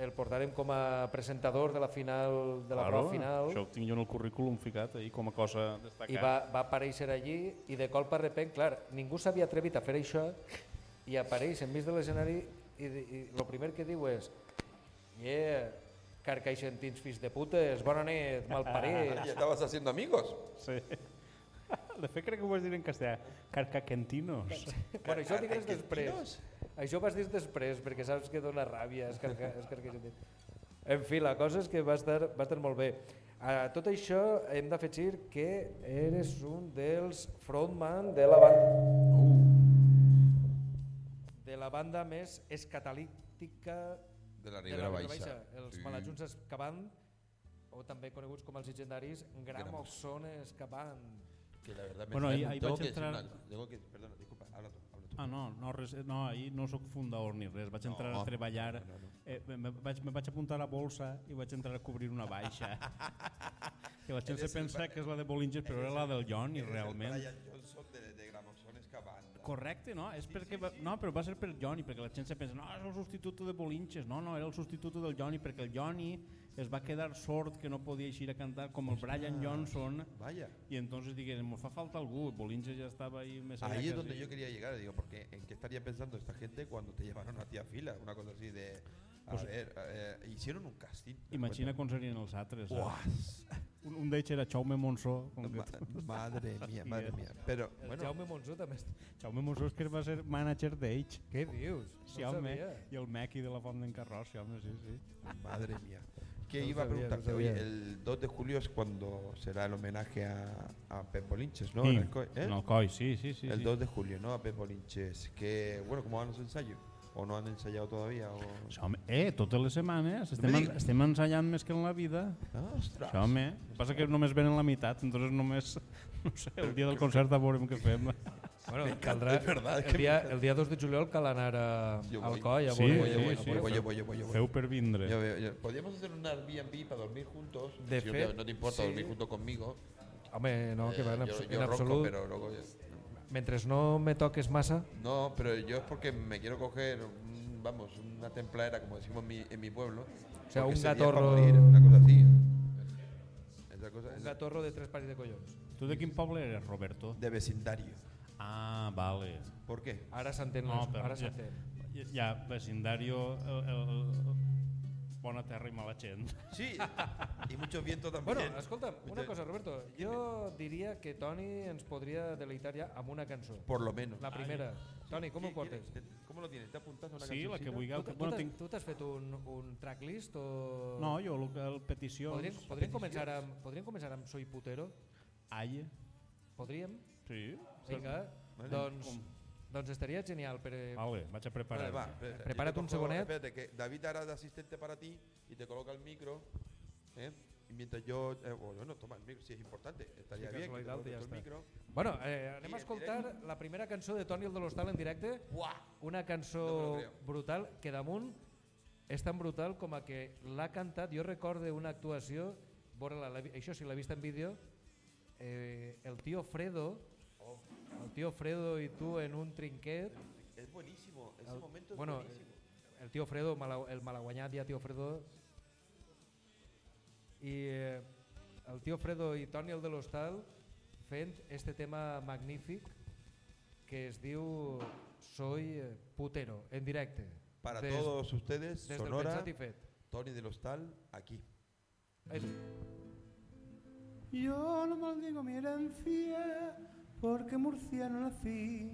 el portarem com a presentador de la final de la Claro, prova final Això ho tinc jo en el currículum ficat ahí com a cosa destacada. i va, va aparèixer allí i de colp a repent, clar, ningú s'havia atrevit a fer això i apareix enmig de l'escenari i, i el primer que diu és yeah, carcaixentins fills de putes, bona nit, malparits. (laughs) ¿Y estabas haciendo amigos? Sí. (laughs) De fet, crec que ho vas dir en castellà. Carcaquentinos. Bueno, això ho digues després. Això ho vas dir després, perquè saps que dona ràbia escarca, escarcaixentins. En fi, la cosa és que va estar, va estar molt bé. A tot això hem d'afegir que eres un dels frontman de la banda de la banda més escatalíptica De la de Ribera la Baixa. Els Sí. malajunts escabant, o també coneguts com els llegendaris Gramoxone escabant. Que la verdad me Bueno, ahí- ahí que decir entrar- una- tengo que, perdona, disculpa, habla tú, habla tú. Ah, no, no, res, no, ahir no sóc fundador ni res, vaig entrar No, a treballar, no, no. Eh, me, vaig, me vaig apuntar a bolsa i vaig entrar a cobrir una baixa. (laughs) que la gent se pensa que és la de Bollinger, però era la del Eres el realment. Correcte, no? És perquè va, no, però va ser per Johnny, perquè la gent se pensa, no, és el substitut de Bolinches. No, no, era el substitut del Johnny, perquè el Johnny es va quedar sord que no podia eixir a cantar com el Brian Johnson. Vaya. Y entonces dije, nos fa falta algú. Bolinches ya estaba ahí. Me sabía Ahí es donde yo quería llegar, digo, porque ¿en qué estaría pensando esta gente cuando te llevaron a ti a fila? Una cosa así de, a Pues- ver, eh, hicieron un casting. ¿te das Imagina com serien els altres. Buah. Un, un d'ells era Jaume Monsó. Com Ma- madre (laughs) mía, madre mía. Pero, El bueno, Jaume Monsó també... Jaume Monsó és que va ser manager d'ells. Què dius? Sí, No ho home. I el Mequi de la Font d'en Carròs, sí, home, sí, sí. madre mía. Que No iba a sabía, no preguntarte, sabía. oye, el 2 de julio es cuando será el homenaje a, a Pep Bolinches, ¿no? Sí, En el COI, ¿eh? en el COI, sí, sí, sí. el sí. 2 de julio, ¿no? A Pep Bolinches. Que, bueno, ¿cómo van los ensayos? ¿O no han ensayado todavía? O... Això, home, eh, totes les setmanes estem, en, estem ensayant més que en la vida. Ah, ostras. Això, home, el que passa que només venen la meitat, entonces només, (laughs) no sé, el dia del concert a veurem què fem. (laughs) Bueno, caldrà, verdad, el, dia, el dia 2 de juliol cal anar a, Yo al coll a Sí, voy, sí, yo voy, sí. voy, voy, voy, voy, voy. Feu per vindre. Ya veo, ya- Podríamos hacer un Airbnb para dormir juntos. De si no fet, te- no te importa sí. dormir junto conmigo. Home, no, que Eh, va, en, yo, abso- yo en ronco, absolut. pero luego ya- Mentre no me toques massa, No, pero yo es porque me quiero coger, un- vamos, una templadera, como decimos en mi, en mi pueblo. O sea, un gatorro- morir, una cosa así. Esa cosa un gatorro de tres pares de collons. Tu de quin poble eres, Roberto? de vecindario. Ah, vale. ¿Por qué? Ara s'entén, No, les- però ara ja, s'entén. ja, ja, vecindario, el, el, bona terra i mala gent. Sí, y mucho viento también. Bueno, escolta'm, una cosa, Roberto. Jo diria que Toni ens podria deleitar ja amb una cançó. Por lo menos. La primera. Toni, com ho ¿Qui- portes? ¿Cómo lo tienes? ¿Te apuntas a una Sí, la que vulgueu. Tu, Bueno, t'has- tinc... tu t'has fet un, un tracklist o...? No, jo, el, el peticions... Podríem, podríem, començar amb, podríem començar amb Soy Putero? Ai, Podríem? sí. Vinga, Vale. doncs, Com? Doncs estaria genial. Per, Vale, vaig a preparar. Vale, va, espérate, Prepárate un segonet. Espérate, que David hará de asistente para ti y te coloca el micro. ¿eh? Y mientras yo. Eh, bueno, toma el micro si es importante. Estaría Sí, bien. Que te ya el está. micro. Bueno, eh, anem I a escoltar la primera cançó de Toni el de l'Hostal en directe. ¡Buah! Una No cançó creo. brutal que damunt és tan brutal com a que l'ha cantat, jo recorde una actuació, veure-la, l'he vi- això sí l'he vist en vídeo, eh, el tio Fredo, el tio Fredo i tu en un trinquet, Es buenísimo. Ese El- momento es bueno, buenísimo. el tio Fredo, mala- el malaguanyat ja tio Fredo, i eh, el tio Fredo i Toni el de l'Hostal fent este tema magnífic que es diu Soy eh, putero, en directe. Para Des- todos ustedes, des Sonora, Pensat i Fet. Tony del Hostal, aquí. Ahí. Yo no maldigo mi herencia porque murciano nací.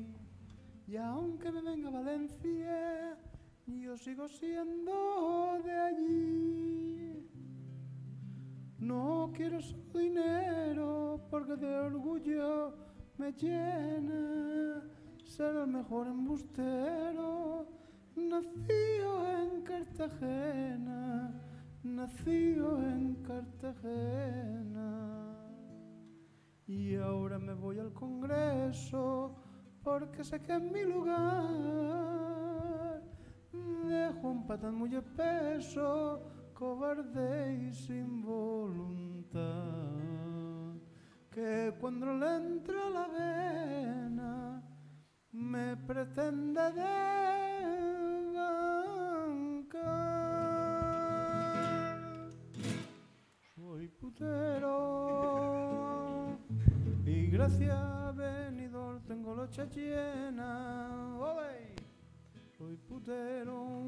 Y aunque me venga Valencia, yo sigo siendo de allí. No quiero solo dinero porque de orgullo me llena ser el mejor embustero. Nacido en Cartagena, nacido en Cartagena. Y ahora me voy al Congreso porque sé que en mi lugar dejo un patán muy espeso, cobarde y sin voluntad. Que cuando le entra la vena me pretende desbancar. Soy putero y gracias venidor tengo la llena. ¡Ole! Soy putero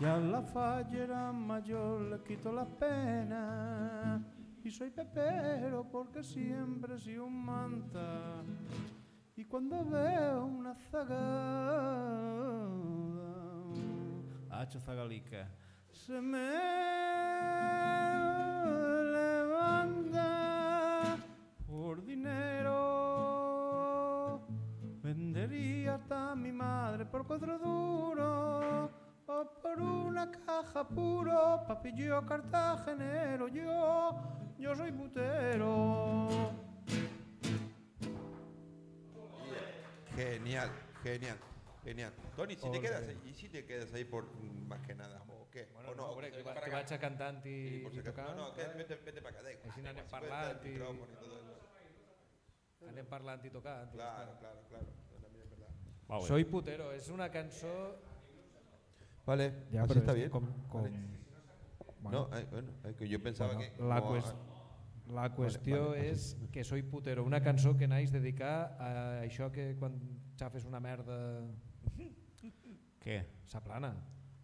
y a la fallera mayor le quito las penas. Y soy pepero porque siempre sido un manta. Y cuando veo una zagada, hacho zagalica, se me Vendería hasta mi madre por cuatro duros o por una caja puro, papillo cartagenero. Yo, yo soy putero. Genial, genial, genial. Tony, si te quedas ahí, ¿y si te quedas ahí por más que nada? ¿O qué? Bueno, ¿O no, hombre, ¿O que, que vaig a cantant i, Sí, por si i acaso. tocant. No, no, que vete, vete para acá, da igual. Així anem si parlant i- eso. Anem parlant i tocant. i Claro, claro, claro. Verdad. Soy putero, és una cançó... Vale, Ja, así però está és bien. com- com- Vale. Bueno. No, eh, bueno, es que yo pensaba Bueno, que. la, como cues- a- la qüestió vale, vale. és que soy putero, una cançó que naix dedicar a això que quan xafes una merda Què? s'aplana.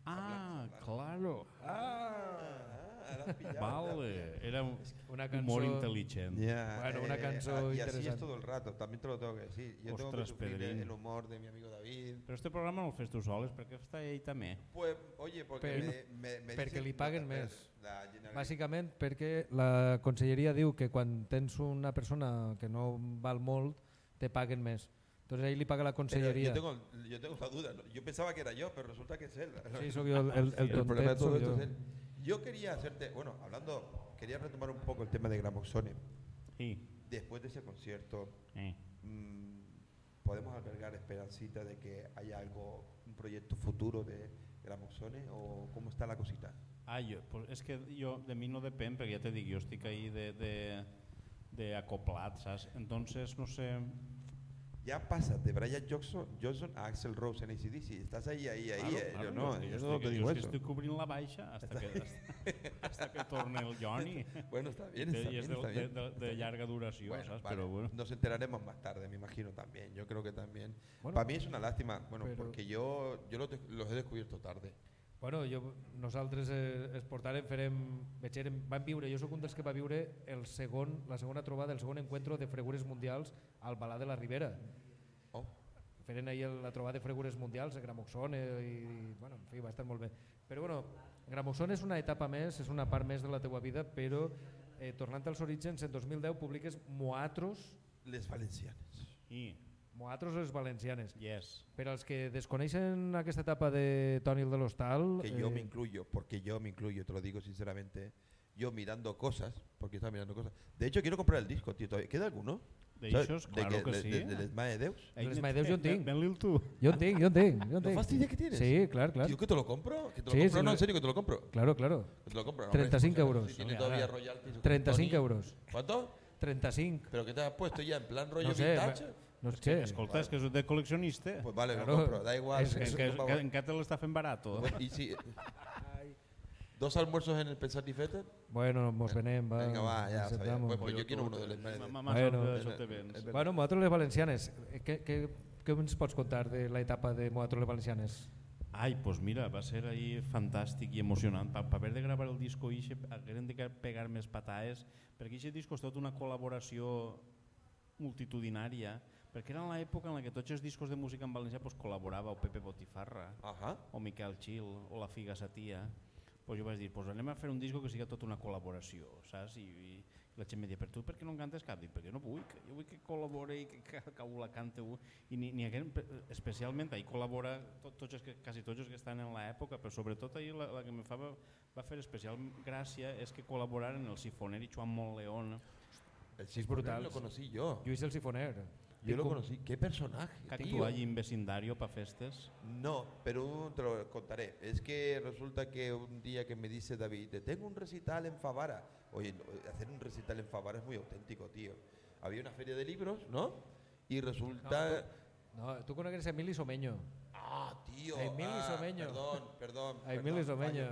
Ah, claro. Ah, la has pillado, Vale, era un Una cançó- inteligente. Ya, Bueno, una eh, cançó ah, Y así es todo el rato, también te lo tengo que decir. Yo tengo que Ostras, sufrir el- Pedrín. el humor de mi amigo David. Però este programa no el fes tu soles, perquè està ell també. Pues, oye, porque Per- me, me, me perquè li paguen espera, més. la Generalitat- Bàsicament perquè la conselleria diu que quan tens una persona que no val molt, te paguen més. Entonces ahí li paga la Pero conselleria. Yo tengo, yo tengo la duda. Yo pensaba que era yo, pero resulta que es él. Sí, soy yo, el- el- el problema de todo esto es él. Yo quería hacerte, bueno, hablando, quería retomar un poco el tema de Gramoxone. Sí. Después de ese concierto, Sí. mm, podemos albergar esperancita de que haya algo, un proyecto futuro de Gramoxone o cómo está la cosita. Ah, jo, pues és que jo, de mi no depèn, perquè ja te dic, jo estic ahí de, de, de acoplat, saps? Entonces, no sé... Ya pasas de Brian Johnson, Johnson a Axel Rose en ACDC. Estás ahí, ahí, ahí. Claro, eh, claro, yo no, yo no te digo eso. estic cobrint la baixa hasta que, hasta, hasta que torne el (laughs) Johnny. Bueno, está bien, está bien, de, está de, bien. de, de llarga duració, Bueno, saps? vale, Però bueno. Nos enteraremos más tarde, me imagino también. Yo creo que también. Bueno, Para mí es una lástima, bueno, pero- porque yo, yo de- los he descubierto tarde. Bueno, jo, nosaltres eh, es portarem, farem, vegerem, vam viure, jo sóc un dels que va viure el segon, la segona trobada, el segon encuentro de fregures mundials al Balà de la Ribera. Oh. Feren ahir la trobada de fregures mundials a Gramoxone i, i, bueno, en fi, va estar molt bé. Però bueno, Gramoxone és una etapa més, és una part més de la teua vida, però eh, tornant als orígens, en 2010 publiques Moatros, Les Valencianes. I, Moatros les valencianes. yes. Per als que desconeixen aquesta etapa de Toni el de l'Hostal... Que yo eh, me incluyo, porque yo me incluyo, te lo digo sinceramente. Yo mirando cosas, porque estaba mirando cosas. De hecho, quiero comprar el disco, tío. todavía- ¿Queda alguno? De ¿Sabes? esos, De claro que de- sí. de- Del Esmae Deus. El Esmae Deus jo en tinc. Ven-li'l tu. Jo en tinc, jo en tinc. Jo (laughs) en ¿No tinc. fastidia que tienes? Sí, clar, clar. Tío, que te lo compro. Que te lo Sí, compro. sí, no, lo- en serio, que te lo compro. Claro, claro. Que te lo compro. no, hombre, 35 por si acaso, euros. Si tiene Home, todavía royalties. 35 Tony. euros. ¿Cuánto? 35. ¿Pero qué te has puesto ya? ¿En plan rollo No sé, vintage? No que, sé. escolta, és que és de col·leccionista. Pues vale, Claro. lo compro. Da igual. Es- què, ocupa- que, en què te l'està fent barat? Pues, y si, ¿Dos almuerzos en el Pensar y Fete? Bueno, mos venem, va. Venga, va, sabia. sentamos. Pues, pues yo quiero uno de les Bueno, Bueno, Moatros les Valencianes, què, què, què ens pots contar de l'etapa de Moatros les Valencianes? Ai, pues mira, va ser ahí fantàstic i emocionant. Per pa haver de gravar el disco ixe, hagueren de que pegar més pataes, perquè aquest disco és tot una col·laboració multitudinària, perquè era en l'època en la que tots els discos de música en valencià pues, col·laborava o Pepe Botifarra, Ajá. o Miquel Gil, o la Figa Satia. Pues jo vaig dir, pues anem a fer un disco que sigui tot una col·laboració, saps? I, i la gent em deia, per tu per què no en cantes cap? Dic, perquè no vull, que jo vull que col·labore i que, que, que ho la cante un. I ni, ni haguem, especialment ahir col·labora tot, tots els que, quasi tots els que estan en l'època, però sobretot ahir la, la que me fa, va, va fer especial gràcia és que col·laboraren el Sifoner i Joan Montleón. El Es brutal. lo conocí yo. Lluís el Sifoner. Yo lo Com- conocí. ¿Qué personaje, actua allí en vecindario pa festes. No, pero te lo contaré. Es que resulta que un día que me dice David, "Te tengo un recital en Favara. Oye, hacer un recital en Favara es muy auténtico, tío. Había una feria de libros, ¿no? Y resulta... No, tú conoces a Emily Ah, tío. A Emily ah, Someño. Perdón, perdón. A Emily Someño.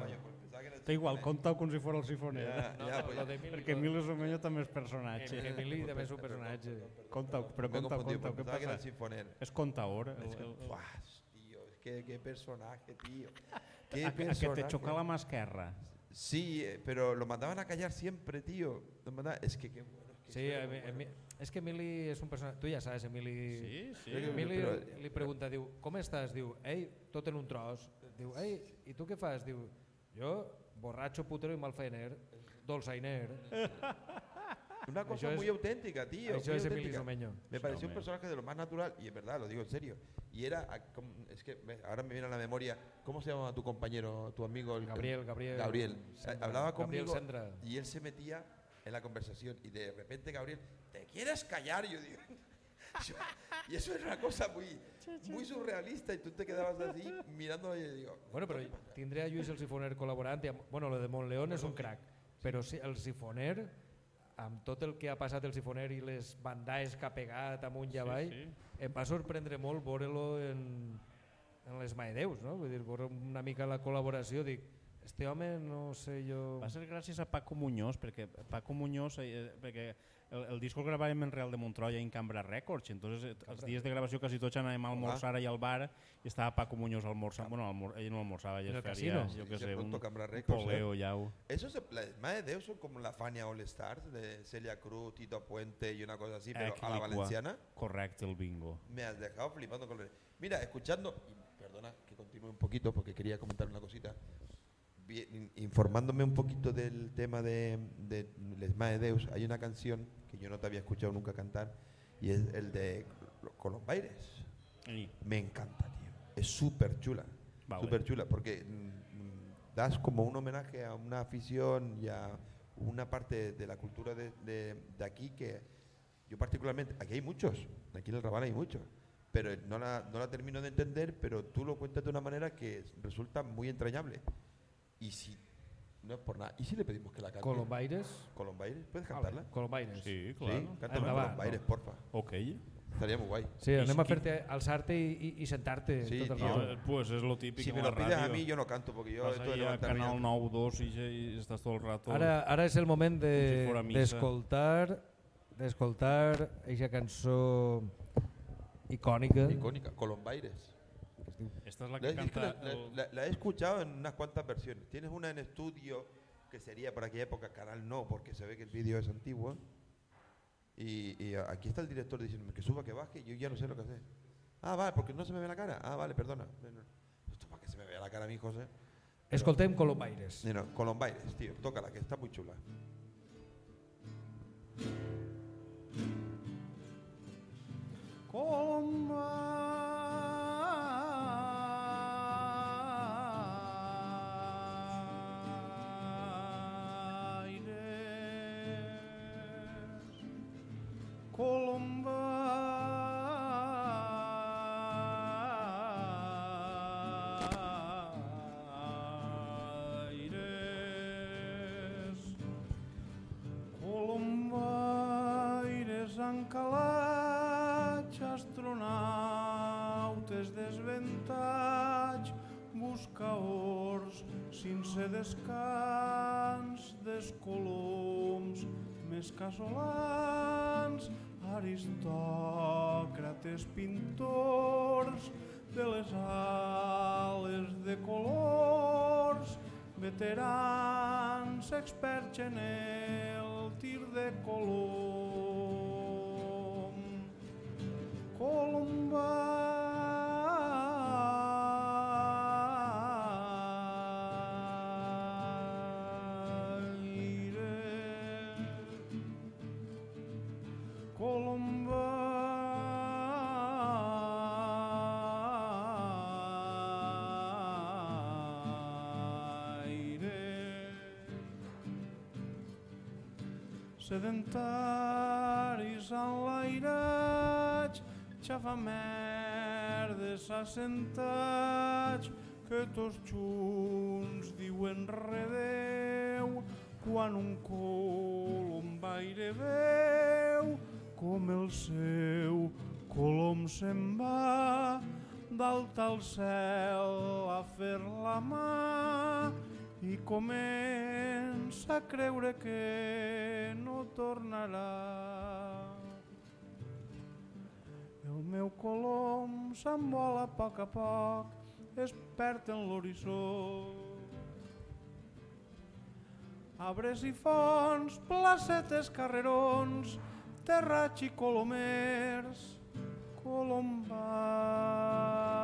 Té igual, compta com si fos el sifoner. Eh. Ja, no, ja, no, ja. Perquè Emili Someño també és personatge. Emili també és un personatge. Conta, però conta, compta. Què passa? És contaor. És eh? el, tío, que, qué personatge, tío. Qué a, personaje. que te xoca la mà esquerra. Sí, eh, pero lo mandaven a callar siempre, tío. Es que qué bueno. Sí, Emi- que bueno. Emi- és que Emili és un personatge... Tu ja saps, Emili... Sí, sí. Emili Però- li pregunta, diu, com estàs? Diu, ei, tot en un tros. Diu, ei, i tu què fas? Diu, jo, borratxo, putero i malfaener, dolçainer. (laughs) Una cosa es- muy auténtica, tío. es Emilio. Someño. Me pareció un personaje de lo más natural, y es verdad, lo digo en serio. Y era, a- com- es que ahora me viene a la memoria, ¿cómo se llama tu compañero, tu amigo? el- Gabriel, Gabriel. Gabriel. Hablaba Gabriel conmigo Sendra. y él se metía en la conversación y de repente Gabriel, ¿te quieres callar? Yo digo, (laughs) yo- y eso era una cosa muy, muy surrealista y tú te quedabas así mirándolo y digo, Bueno, però tindré a Lluís el Sifoner col·laborant. I amb, bueno, lo de Montleón és un crac, però sí, el Sifoner, amb tot el que ha passat el Sifoner i les bandalles que ha pegat amunt i avall, sí. em va sorprendre molt veure-lo en, en les Maedeus, no? Vull dir, veure una mica la col·laboració, dic, este home no sé jo... Va ser gràcies a Paco Muñoz, perquè Paco Muñoz, eh, perquè el, el disco el gravàvem en Real de Montroia en Cambra Records, entonces eh, els dies de gravació quasi tots anàvem a almorzar allà al bar i estava Paco Muñoz almorzant, bueno, almor, ell no almorzava, el feia, casino. jo què De sé, un, Records, poleo eh? llau. Eso se, las más de Deus son como la Fania All Stars de Celia Cruz, Tito Puente y una cosa así, pero a la Equilicua. valenciana Correcte, el bingo. me has dejado flipando con lo- Mira, escuchando, y perdona que continúe un poquito porque quería comentar una cosita, informándome un poquito del tema de, de Les Mae Deus, hay una canción que yo no te había escuchado nunca cantar y es el de Colombaires. I, Me encanta, tío. Es súper chula. Vale. Súper chula, porque mm, das como un homenaje a una afición y a una parte de la cultura de, de- de aquí que yo particularmente, aquí hay muchos, aquí en el Raval hay muchos, pero no la, no la termino de entender, pero tú lo cuentas de una manera que resulta muy entrañable. Y si, no es por nada, ¿y si le pedimos que la cante? Colombaires. Colombaires, ¿puedes cantarla? Colombaires. sí, clar. Sí, Endavant. Colombaires, porfa. Ok. Estaría muy guay. Sí, anem si- a fer-te alçar-te i, i, i sentar-te Sí, tot el tio. No, rato. pues és lo típic Si me lo pides a mí, yo no canto, porque yo Vas ahí a Canal ya- 9, 2 i, ja- i estàs tot el rato... Ara, ara és el moment si fora de- missa. d'escoltar d'escoltar aquesta cançó icònica Icónica, Colombaires. Esta és la que es canta... la- el- la- la he escuchado en unas cuantas versiones. Tienes una en estudio, que sería por aquella época, canal no, porque se ve que el vídeo es antiguo. Y, y aquí está el director diciéndome que suba, que baje, y yo ya no sé lo que hacer. Ah, vale, porque no se me ve la cara. Ah, vale, perdona. Esto para que se me vea la cara a mí, José. escoltem Colombaires No, no, Colombaires, tío, tócala, que está muy chula. Colombaires encalats, astronautes desventats, buscaors sense descans des coloms més casolans, aristòcrates pintors de les ales de colors, veterans experts en el tir de colom. Colombaire, Sedentaris enlairats, xafamerdes assentats, que tots junts diuen redeu, quan un colombaire veu com el seu colom se'n va dalt al cel a fer la mà i comença a creure que no tornarà. El meu colom s'envola a poc a poc, es perd en l'horitzó. Arbres i fonts, placetes, carrerons, terrats i colomers, colombaires,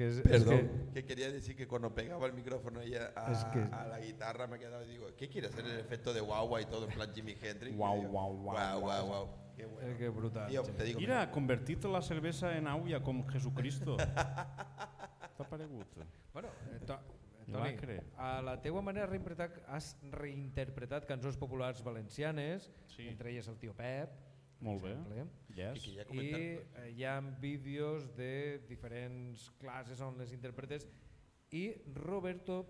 que es, Perdón, es que- que... quería decir que cuando pegaba el micrófono ahí a, a- Es que- a la guitarra me quedaba y digo, ¿qué quiere hacer el efecto de guagua y todo en plan Jimi Hendrix? Guau, guau, guau, guau, guau. Qué bueno. es que brutal. Tío, sí. te digo, Mira, convertit la cervesa en aigua com Jesucristo. (laughs) T'ha paregut? Bueno, eh, to, I Toni, a la teua manera has reinterpretat, has reinterpretat cançons populars valencianes, Sí. entre elles el tio Pep, Molt bé. exemple, Yes. I ja i comentant- eh, hi ha vídeos de diferents classes on les interpretes i Roberto,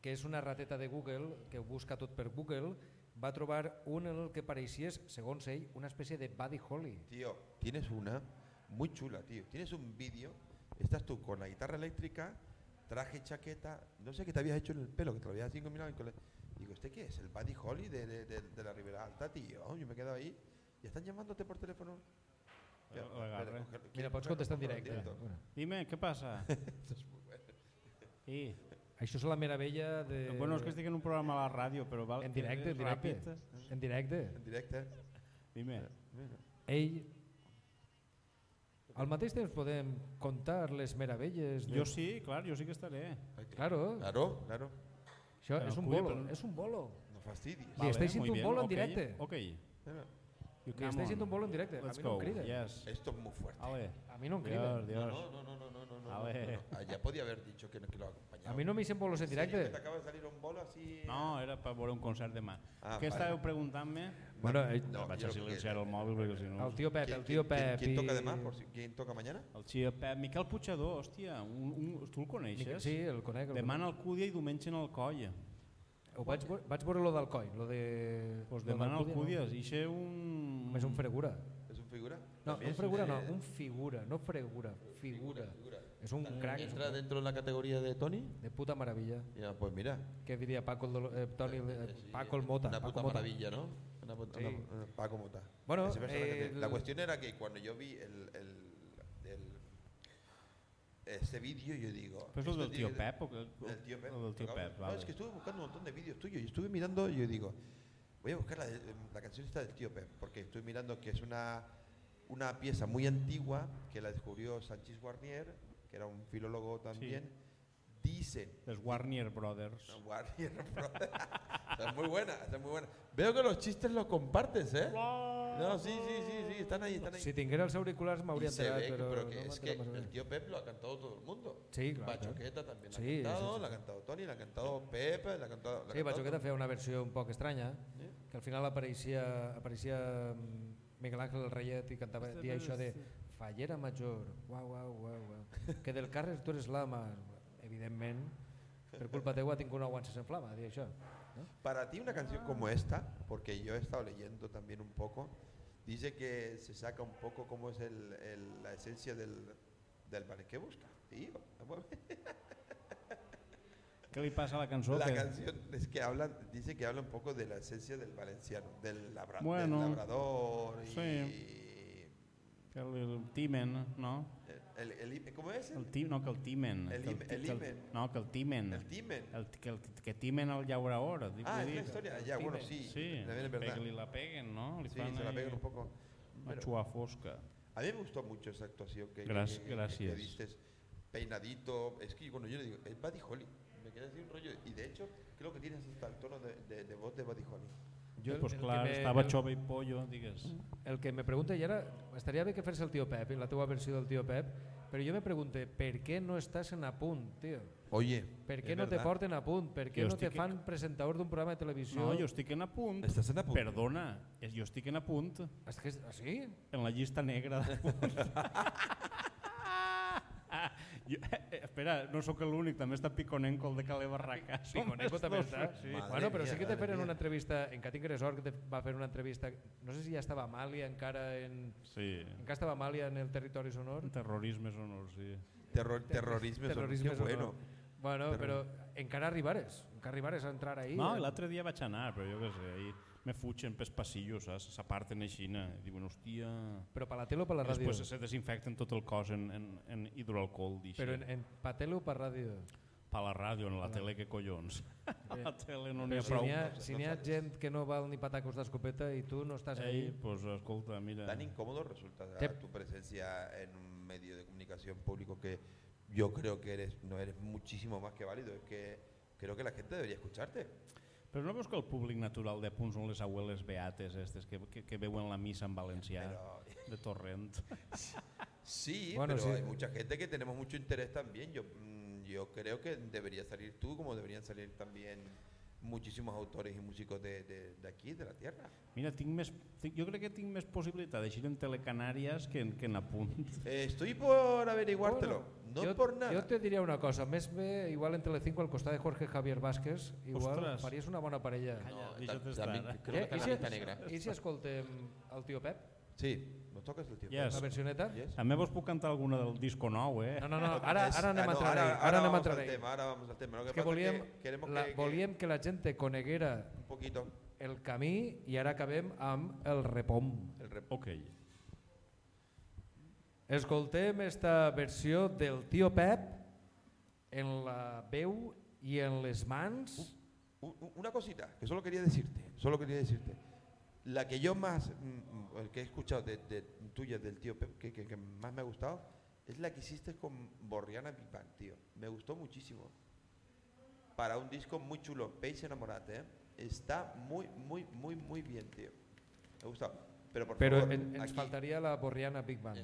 que és una rateta de Google, que busca tot per Google, va trobar un en el que pareixies, segons ell, una espècie de Buddy Holly. Tío, tienes una muy chula, tío. Tienes un vídeo, estás tú con la guitarra eléctrica, traje, chaqueta, no sé qué te habías hecho en el pelo, que te lo habías cinco minutos. en el cole- Digo, ¿este qué es? ¿El Buddy Holly de, de, de- de la Ribera Alta, tío? Yo me he quedado ahí. ¿Y están llamándote por teléfono? Coger- Mira, quiero pots contestar en directe. Bueno, Dime, què passa? (laughs) Esto es muy bueno. I, això és la meravella de... bueno, és que estic en un programa a la ràdio, però val, En directe, en directe. ràpid. En directe. En directe. Dime. Ell... Al mateix temps podem contar les meravelles de... Jo sí, clar, jo sí que estaré. Claro, Claro, claro. això Però és un bolo, però- és un bolo. No fastidies. Li muy haciendo un bolo en directe. Ok. Espera. You estáis haciendo on. un bolo en directe. A Let's mí no go. em crida. Yes. Esto es muy fuerte. Ale. A mí no em crida. Dios, Dios. No, no, no, no, no, no, no, A no, ver. no. Ah, ya podía haber dicho que, no, que lo acompañaba. A mi no m'hicen bolos en ¿En serio que directe. te acaba de salir un bolo así? No, era per veure un concert demà. Ah, Què vale. estàveu preguntant-me? Bueno, eh, No, Vaig a creo que- silenciar el mòbil perquè si no... el tio Pep, ¿Quién, el tio quién- Pep quién toca además? Por si, ¿Quién toca mañana? El xia Pep, Miquel Puigdor, hòstia, un, un, tu el coneixes? Sí, el conec. El Demà en conec. Alcúdia i diumenge en Alcoia. Ho vaig, veure- vaig veure lo del coi, lo de... Pues d'Alcúdia, Alcúdia, no? i xe un... Només un fregura. ¿Es un figura? No, un fregura no, eh, un figura, no fregura, figura. figura. És un crack, és un ¿Entra dentro de la categoría de Tony? de puta maravilla. Ya, pues mira. Què diria Paco el, Dolo- eh, Toni, eh, Sí, Paco el Mota? Una Paco puta Mota. maravilla, ¿no? Una puta, Sí. una- una- Paco Mota. Bueno, eh, la el- cuestión era que cuando yo vi el, el- ese vídeo, yo digo... És el esto del que- Pep? O que, El tío Pep. Del tocaba- Pep, No, vale. es que estuve buscando un montón de vídeos tuyos y estuve mirando y yo digo, voy a buscar la, la canción esta del tío Pep, porque estoy mirando que es una, una pieza muy antigua que la descubrió Sánchez Guarnier, que era un filólogo también. Dicen, Els Warner Brothers. no, Warnier, bro. Esta es (laughs) muy buena, esta es muy buena. Veo que los chistes los compartes, ¿eh? No, sí, sí, sí, sí, están ahí, están ahí. Si tinguera els auriculars m'hauria enterat, que- però, pero que no es que el tío Pep lo ha cantado todo el mundo. Sí, claro. Bachoqueta también Sí, la sí, ha cantado, sí, la ha sí. cantado Tony, la ha cantado Pep, la ha cantado... la Sí, Bachoqueta feia una versió un poc estranya, que al final apareixia, apareixia mm, Miguel Ángel el Reyet i cantava, dia això de Fallera Major, uau, uau, uau, uau. que del Carles tu eres l'ama. Evidentment, per culpa teua tinc una guança en flama, dir això. No? Para ti una canción como esta, porque yo he estado leyendo también un poco, dice que se saca un poco cómo es el, el- la esencia del, del vale, ¿qué busca? Tío, Què li passa a la cançó? La que- canción es que hablan, dice que habla un poco de la esencia del valenciano, del, labra- Bueno, del labrador y sí. Que el, el timen, no? el, el, el- ¿cómo es? El ti, no, que el timen. El el que imen. No, que el timen. El timen. El, que, el, que timen el llaurador. Ah, es dir. historia, El ya, bueno, sí, Sí, también es verdad. que la peguen, no? Li Sí, se la pegan un poco. Una xua fosca. A mí me gustó mucho esa actuación que, Gràcies- que- gràcies. que diste, peinadito. Es que cuando yo le digo, es Buddy Holly, me queda así un rollo. Y de hecho, creo que tienes hasta el tono de, de- de voz de Buddy Holly. Jo, pues clar, que me- estava el- xove i pollo, digues. El que me pregunta, i ara estaria bé que fes el tio Pep, la teua versió del tio Pep, però jo me pregunte, per què no estàs en apunt, tio? Oye, Per què no te verdad. porten a punt? Per què Jo no te fan presentador d'un programa de televisió? No, jo estic en apunt. Estàs en apunt? Perdona, jo estic en apunt. És que, ah, sí? En la llista negra d'apunts. (laughs) jo, eh, espera, no sóc l'únic, també està Piconenco, el de Calé Barraca. Els també dos, està. Sí. Madre Bueno, però sí que te feren una entrevista, en Catín Gresor, que te va fer una entrevista, no sé si ja estava Amàlia encara en... Sí. Encara estava Amàlia en el territori sonor. Terrorisme sonor, sí. Terror, terrorismo, Terrorisme qué sonor. bueno. Bueno, però encara arribares, encara arribares a entrar ahí. No, eh? l'altre dia vaig anar, però jo què sé, ahir me fugen pels passillos, saps? S'aparten així, i diuen, hòstia... Però per la tele o per la ràdio? Després se desinfecten tot el cos en, en, en hidroalcohol. Però en, en pa tele o per ràdio? Per la ràdio, en la tele, que collons? (laughs) A la tele no n'hi ha si prou. n'hi ha, si n'hi ha gent que no val ni patacos d'escopeta i tu no estàs Ei, ahí... pues escolta, mira... Tan incómodo resulta Te- tu presencia en un medio de comunicación público que yo creo que eres no eres muchísimo más que válido. Es que creo que la gente debería escucharte. Però no veus que el públic natural de punts són les abueles beates estes que, que, que veuen la missa en valencià de Torrent? Sí, (laughs) Bueno, pero sí. hay mucha gente que tenemos mucho interés también. Yo, mm, yo creo que debería salir tú, como deberían salir también muchísimos autores y músicos de, de- de aquí, de la tierra. Mira, tinc més, tinc, jo crec que tinc més possibilitat d'eixir en Telecanàries que en, que en Apunt. Eh, estoy por averiguártelo. No jo, por nada. Jo te diria una cosa, més bé, igual en Telecinco al costat de Jorge Javier Vázquez, igual Ostres. faries una bona parella. Calla, No, deixa't ta- estar. también eh? que Eh, la negra. I si escoltem el tio Pep, Sí, nos tocas el tiempo. Yes. la versioneta? Yes. També vos puc cantar alguna del disco nou, eh? No, no, no, ara, ara anem ah, a no, entrar ahí. ahora Ara anem a vamos entrar al tema, ahora vamos al tema. Lo que que volíem, que queremos la, que, que volíem que la gent te coneguera un poquito el camí i ara acabem amb el repom. el rep- Ok. Escoltem esta versió del tio Pep en la veu i en les mans. Una cosita, que solo quería decirte, solo quería decirte. La que yo más, mm, mm, que he escuchado de, de tuya, del tío Pep, que, más me ha gustado, es la que hiciste con Borriana Bang, tío. Me gustó muchísimo. Para un disco muy chulo, Peix Enamorate, ¿eh? Está muy, muy, muy, muy bien, tío. Me ha gustado. Pero por Però favor, en, ens aquí- faltaria la Borriana Big Band.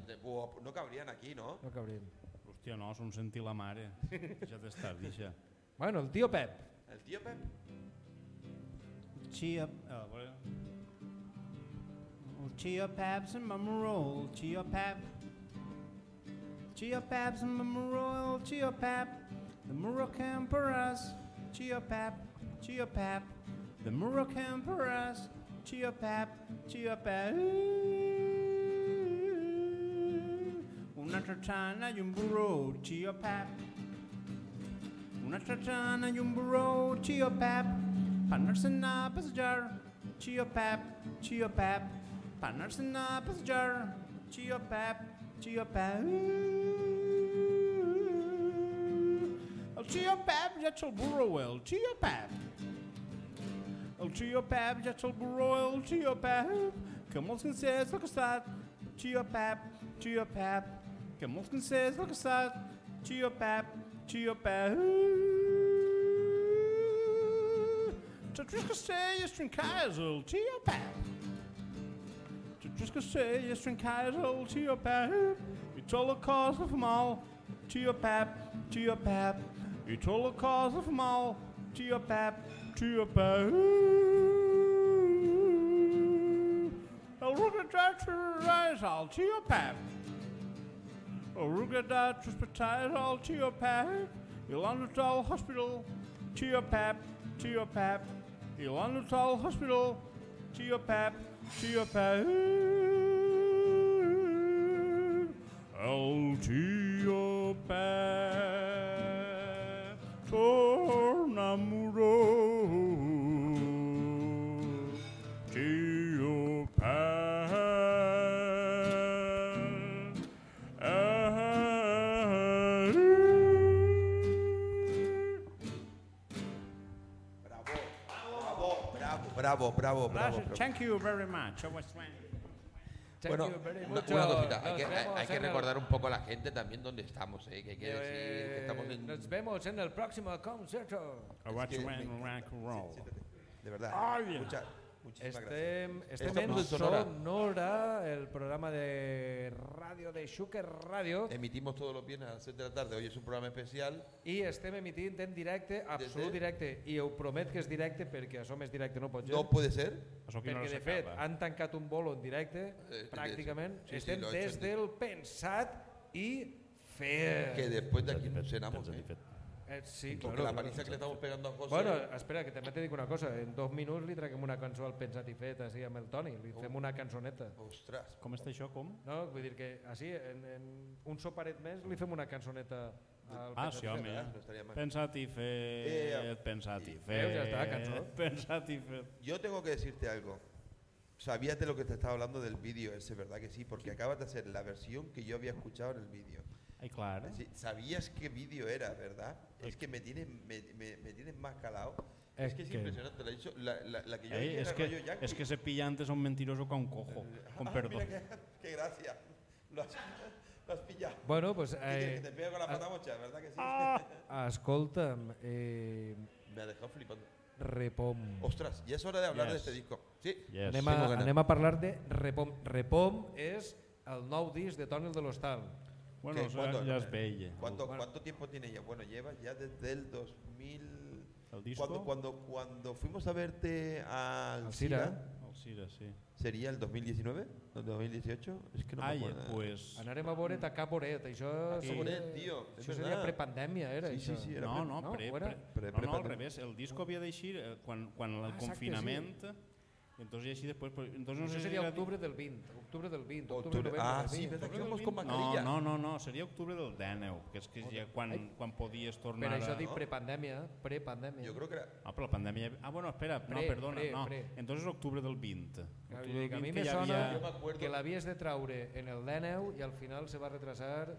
no cabrían aquí, ¿no? No cabrien. Hòstia, no, som sentir la mare. Deixa't estar, deixa. Bueno, el tio Pep. El tío Pep. Chia... Ah. Oh, chia Peps and Mama Roll, Chia Pep. Chia Peps and Mama Roll, Chia Pep. The Moroccan Paras, Chia Pep, Chia Pep. The Moroccan Paras, cheer pap, cheer pap. Una tratana yumburo, un pap. Una tratana yumburo, un burro, cheer pap. Panersena passejar, cheer pap, cheer pap. Panersena passejar, cheer pap, cheer pap. El pap, that's burro well, cheer pap. To Tiopab, já sou Royal Tiopab. Camões Quinces, Locastado, Tiopab, Tiopab. Camões Quinces, Locastado, Tiopab, Tiopab. Tatriscacei, Estrinkaisel, Tiopab. To your Tiopab. It's all a cause of them all, your Tiopab. It's all a cause of them all, Tiopab to your Paris. I'll look at that to your eyes, I'll to your path. I'll look at that to hospitalize, I'll to your path. Elanatal Hospital, to your path, to your path. Elanatal Hospital, to your path, to your path. I'll to your path. Tornamu. Bravo, bravo, bravo. Thank you very much. Bueno, una, una cosita, hay Nos que, hay- vemos hay que en el- recordar un poco a la gente también dónde estamos, ¿eh? que hay que decir que Eh, estamos en... Nos vemos en el próximo concierto. Watch que when me- rock and roll. De verdad, Ay. mucha- muchísimas Estem, gracias. estem en Sonora. Sonora, el programa de radio de Shuker Radio, Emitimos todos los viernes a las 7 de la tarde. Hoy es un programa especial. i estem emitint en directe, absolut directe, i ho promet que és directe perquè això més directe no pot ser. No puede ser. Això perquè de fet s'acaba? han tancat un bolo en directe, Eh, pràcticament. sí, sí, estem he des del pensat i fer. Que después de aquí nos cenamos. ¿eh? Eh, sí, claro, la claro. paliza que le estamos pegando a José. Bueno, espera, que també te dic una cosa. En dos minuts li traguem una cançó al Pensat i Fet així amb el Toni. Li fem una cançoneta. Ostres. Com està això, com? No, vull dir que així, en, en un soparet més, li fem una cançoneta al Ah, Pensat sí, i Fet. home. Mal. Pensat i fet, pensat i fet. Veus, ja està, cançó. Pensat i fet. Yo tengo que decirte algo. Sabías de lo que te estaba hablando del vídeo ese, ¿verdad que sí? Porque acabas de hacer la versión que yo había escuchado en el vídeo. Ay, claro. Sí, sabías qué vídeo era, ¿verdad? Es que me tienes, me, me, me tienes más calado. Es Es, que es que- impresionante. La, he dicho- la, la, la que yo Ey, dije es, que, rollo es que ese pillante es un mentiroso con un cojo. Con Ah, perdón. mira qué, qué gracia. Lo has, lo has pillado. Bueno, pues, ¿Qué quieres, eh, que te pego con la ah, pata mocha, ¿verdad que sí? (laughs) Escolta'm, eh, me ha dejado flipando. Repom. Ostras, ya es hora de hablar de Yes. este disco. Sí, Anem, a, anem a parlar de Repom. Repom és el nou disc de Toni el de l'Hostal. Bueno, o sea, ¿Cuándo? ya es bella. ¿Cuánto, Bueno. ¿Cuánto tiempo tiene ya? Bueno, lleva ya desde el 2000. ¿El disco? Cuando, cuando, cuando fuimos a verte al Alcira. Alcira, sí. ¿sería el 2019? ¿El 2018? Es que no Ai, me acuerdo. pues... Anarem a veure Tacar Boret. Això, seria- Boret, tio, Això seria verdad. prepandèmia, era Sí, sí, això. sí, era No, pre- no, no, pre, ho era? pre, Pre- no, no, al pre- revés. El disco havia d'eixir eh, quan, quan el Ah, exacte, confinament... Entonces, y así después... Pues, entonces no Això sé si seria era- octubre del 20. Octubre del 20. Octubre, Octubre. Ah, del sí, 20. verdad que Octubre íbamos del con 20? mascarilla. No, no, no, no, seria octubre del 19, que és que ja quan, quan podies tornar això a... dic prepandèmia. Prepandèmia. Yo creo que era. Ah, però la pandèmia... Ah, bueno, espera, no, Pre, perdona, pre, no. pre. Entonces octubre del 20. Clar, Octubre jo del a mi 20 me que ja sona havia- Jo m'acuerdo- que l'havies de traure en el 19 i al final se va retrasar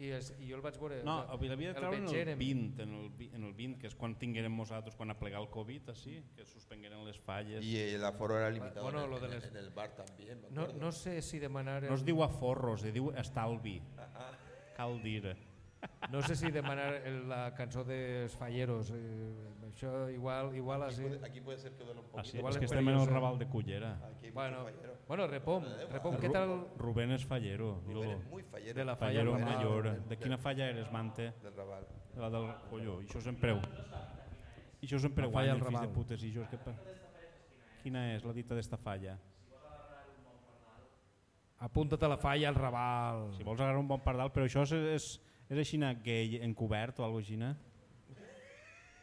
i, es, i jo el vaig veure... No, o sigui, l'havia de treure en el vengeren. 20, en el, en el 20, que és quan tinguérem nosaltres, quan a plegar el Covid, així, que suspengueren les falles. Y el aforo era limitado Bueno, en, lo el, de en el- les- en el bar también. me No, no sé si demanar... No es diu aforro, se diu estalvi. Cal dir. No sé si demanar el- la cançó dels falleros. Eh, això igual, igual Aquí así... puede, aquí puede ser que duele un poquito. Així, Igual és que és estem en el. Raval de Cullera. Aquí Bueno, bueno, Repom, Repom, què tal Rubén és fallero. Rubén es muy fallero. de la falla Fallero major. De quina falla eres, Mante? Del Raval. De la del colló. I això sempre... I això sempre La falla guanya, al fills de Raval. putes. I això és que... Quina és la dita d'esta falla? Apunta't a la falla al Raval. Si vols agarrar un bon pardal, però això és, és, és així gay encobert o alguna cosa així?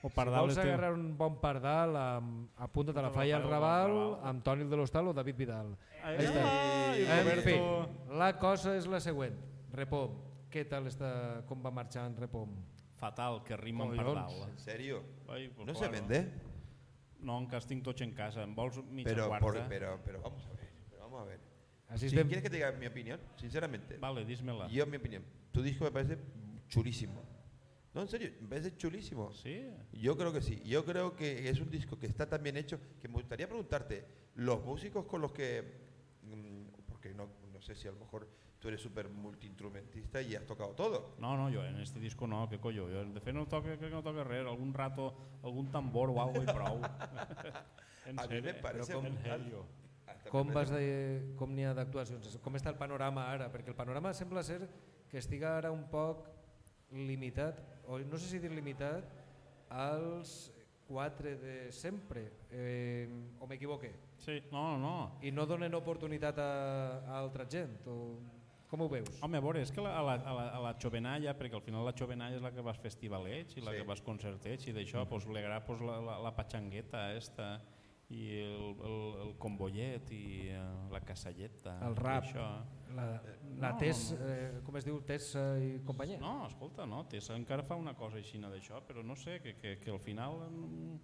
O Si pardal vols és teu- agarrar un bon pardal, amb, apunta't a la falla al Raval, amb Toni de l'Hostal o David Vidal. Ai, Ahí està. En Roberto. fi, la cosa és la següent. Repom, què tal està, com va marxar en Repom? Fatal, que rima amb pardal. ¿En pues ¿No se vende? No, encara tinc tots en casa. En vols mitja Pero, quarta? por- pero, pero vamos a ver. Pero vamos a ver. Así Si estem- quieres que te diga mi opinión, sinceramente. Vale, dísmela. Yo, mi opinión. Tu disco me parece chulísimo. No, en serio, me parece chulísimo. Sí. Yo creo que sí. Yo creo que es un disco que está tan bien hecho que me gustaría preguntarte, los músicos con los que... mm, Porque no, no sé si a lo mejor tú eres súper multiinstrumentista y has tocado todo. No, no, jo en este disco no, que collo. Jo, de no toca, crec que no toca res, algun rato, algun tambor o algo prou. (laughs) En a mí me serio? parece brutal. Hasta Com, vas de, com n'hi ha d'actuacions? Com està el panorama ara? Perquè el panorama sembla ser que estiga ara un poc limitat, o no sé si dir limitat, als quatre de sempre, eh, o m'equivoque? Sí, no, no. I no donen oportunitat a, a altra gent? O... Com ho veus? Home, a veure, és que la, a, la, a, la, a la Xovenalla, perquè al final la Xovenalla és la que vas festivalets i la Sí. que vas concertets i d'això, pues, li agrada pues, la, la, la patxangueta esta i el, el, el combollet i eh, la casalleta. El rap, Això. la, la No, Tess, eh, com es diu, Tessa i companyia? No, escolta, no, Tessa encara fa una cosa així d'això, però no sé, que, que, que al final mm,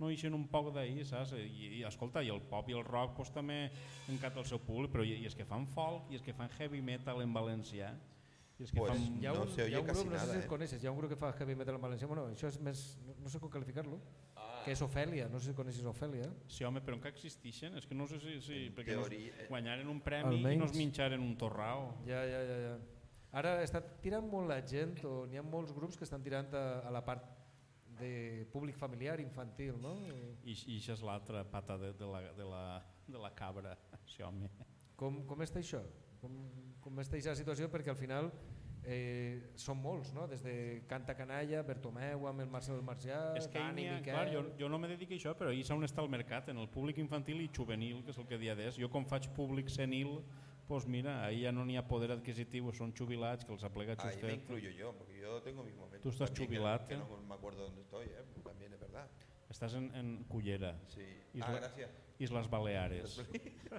no ixen un poc d'ahir, saps? I, I, escolta, i el pop i el rock pues, també encanta el seu públic, però i, i és que fan folk, i és que fan heavy metal en valencià, i és que Pues, fan... Hi ha No un, se hi ha oye un casi grup, no sé nada, si eh. el coneixes, hi ha un grup que fa heavy metal en valencià, bueno, això és més, no, no sé com qualificar-lo, que és Ofèlia, no sé si coneixes Ofèlia. Sí, home, però encara existeixen? És que no sé si... si perquè teoria, nos eh. guanyaren un premi i Almenys- nos minxaren un torrao. Ja, ja, ja, ja. Ara està tirant molt la gent, o n'hi ha molts grups que estan tirant a, a la part de públic familiar, infantil, no? I, i això és l'altra pata de, de, la, de, la, de la cabra, sí, home. Com, com està això? Com, com està aquesta situació? Perquè al final eh, són molts, no? Des de Canta Canalla, Bertomeu, amb el Marcel Marcià, És que Dani, ha, Miquel... clar, jo, jo no me dedico a això, però ahir on està el mercat, en el públic infantil i juvenil, que és el que dia d'és. Jo com faig públic senil, pues mira, ahí ya no n'hi ha poder adquisitivo, son jubilats que els aplega Ahí me Chustet. incluyo yo, porque yo tengo mis momentos. Tú estás también que- jubilado, Que, ¿eh? no me acuerdo dónde estoy, ¿eh? también es verdad. Estàs en, en Cullera, Sí. Isla- Ah, gracias. Isles Baleares.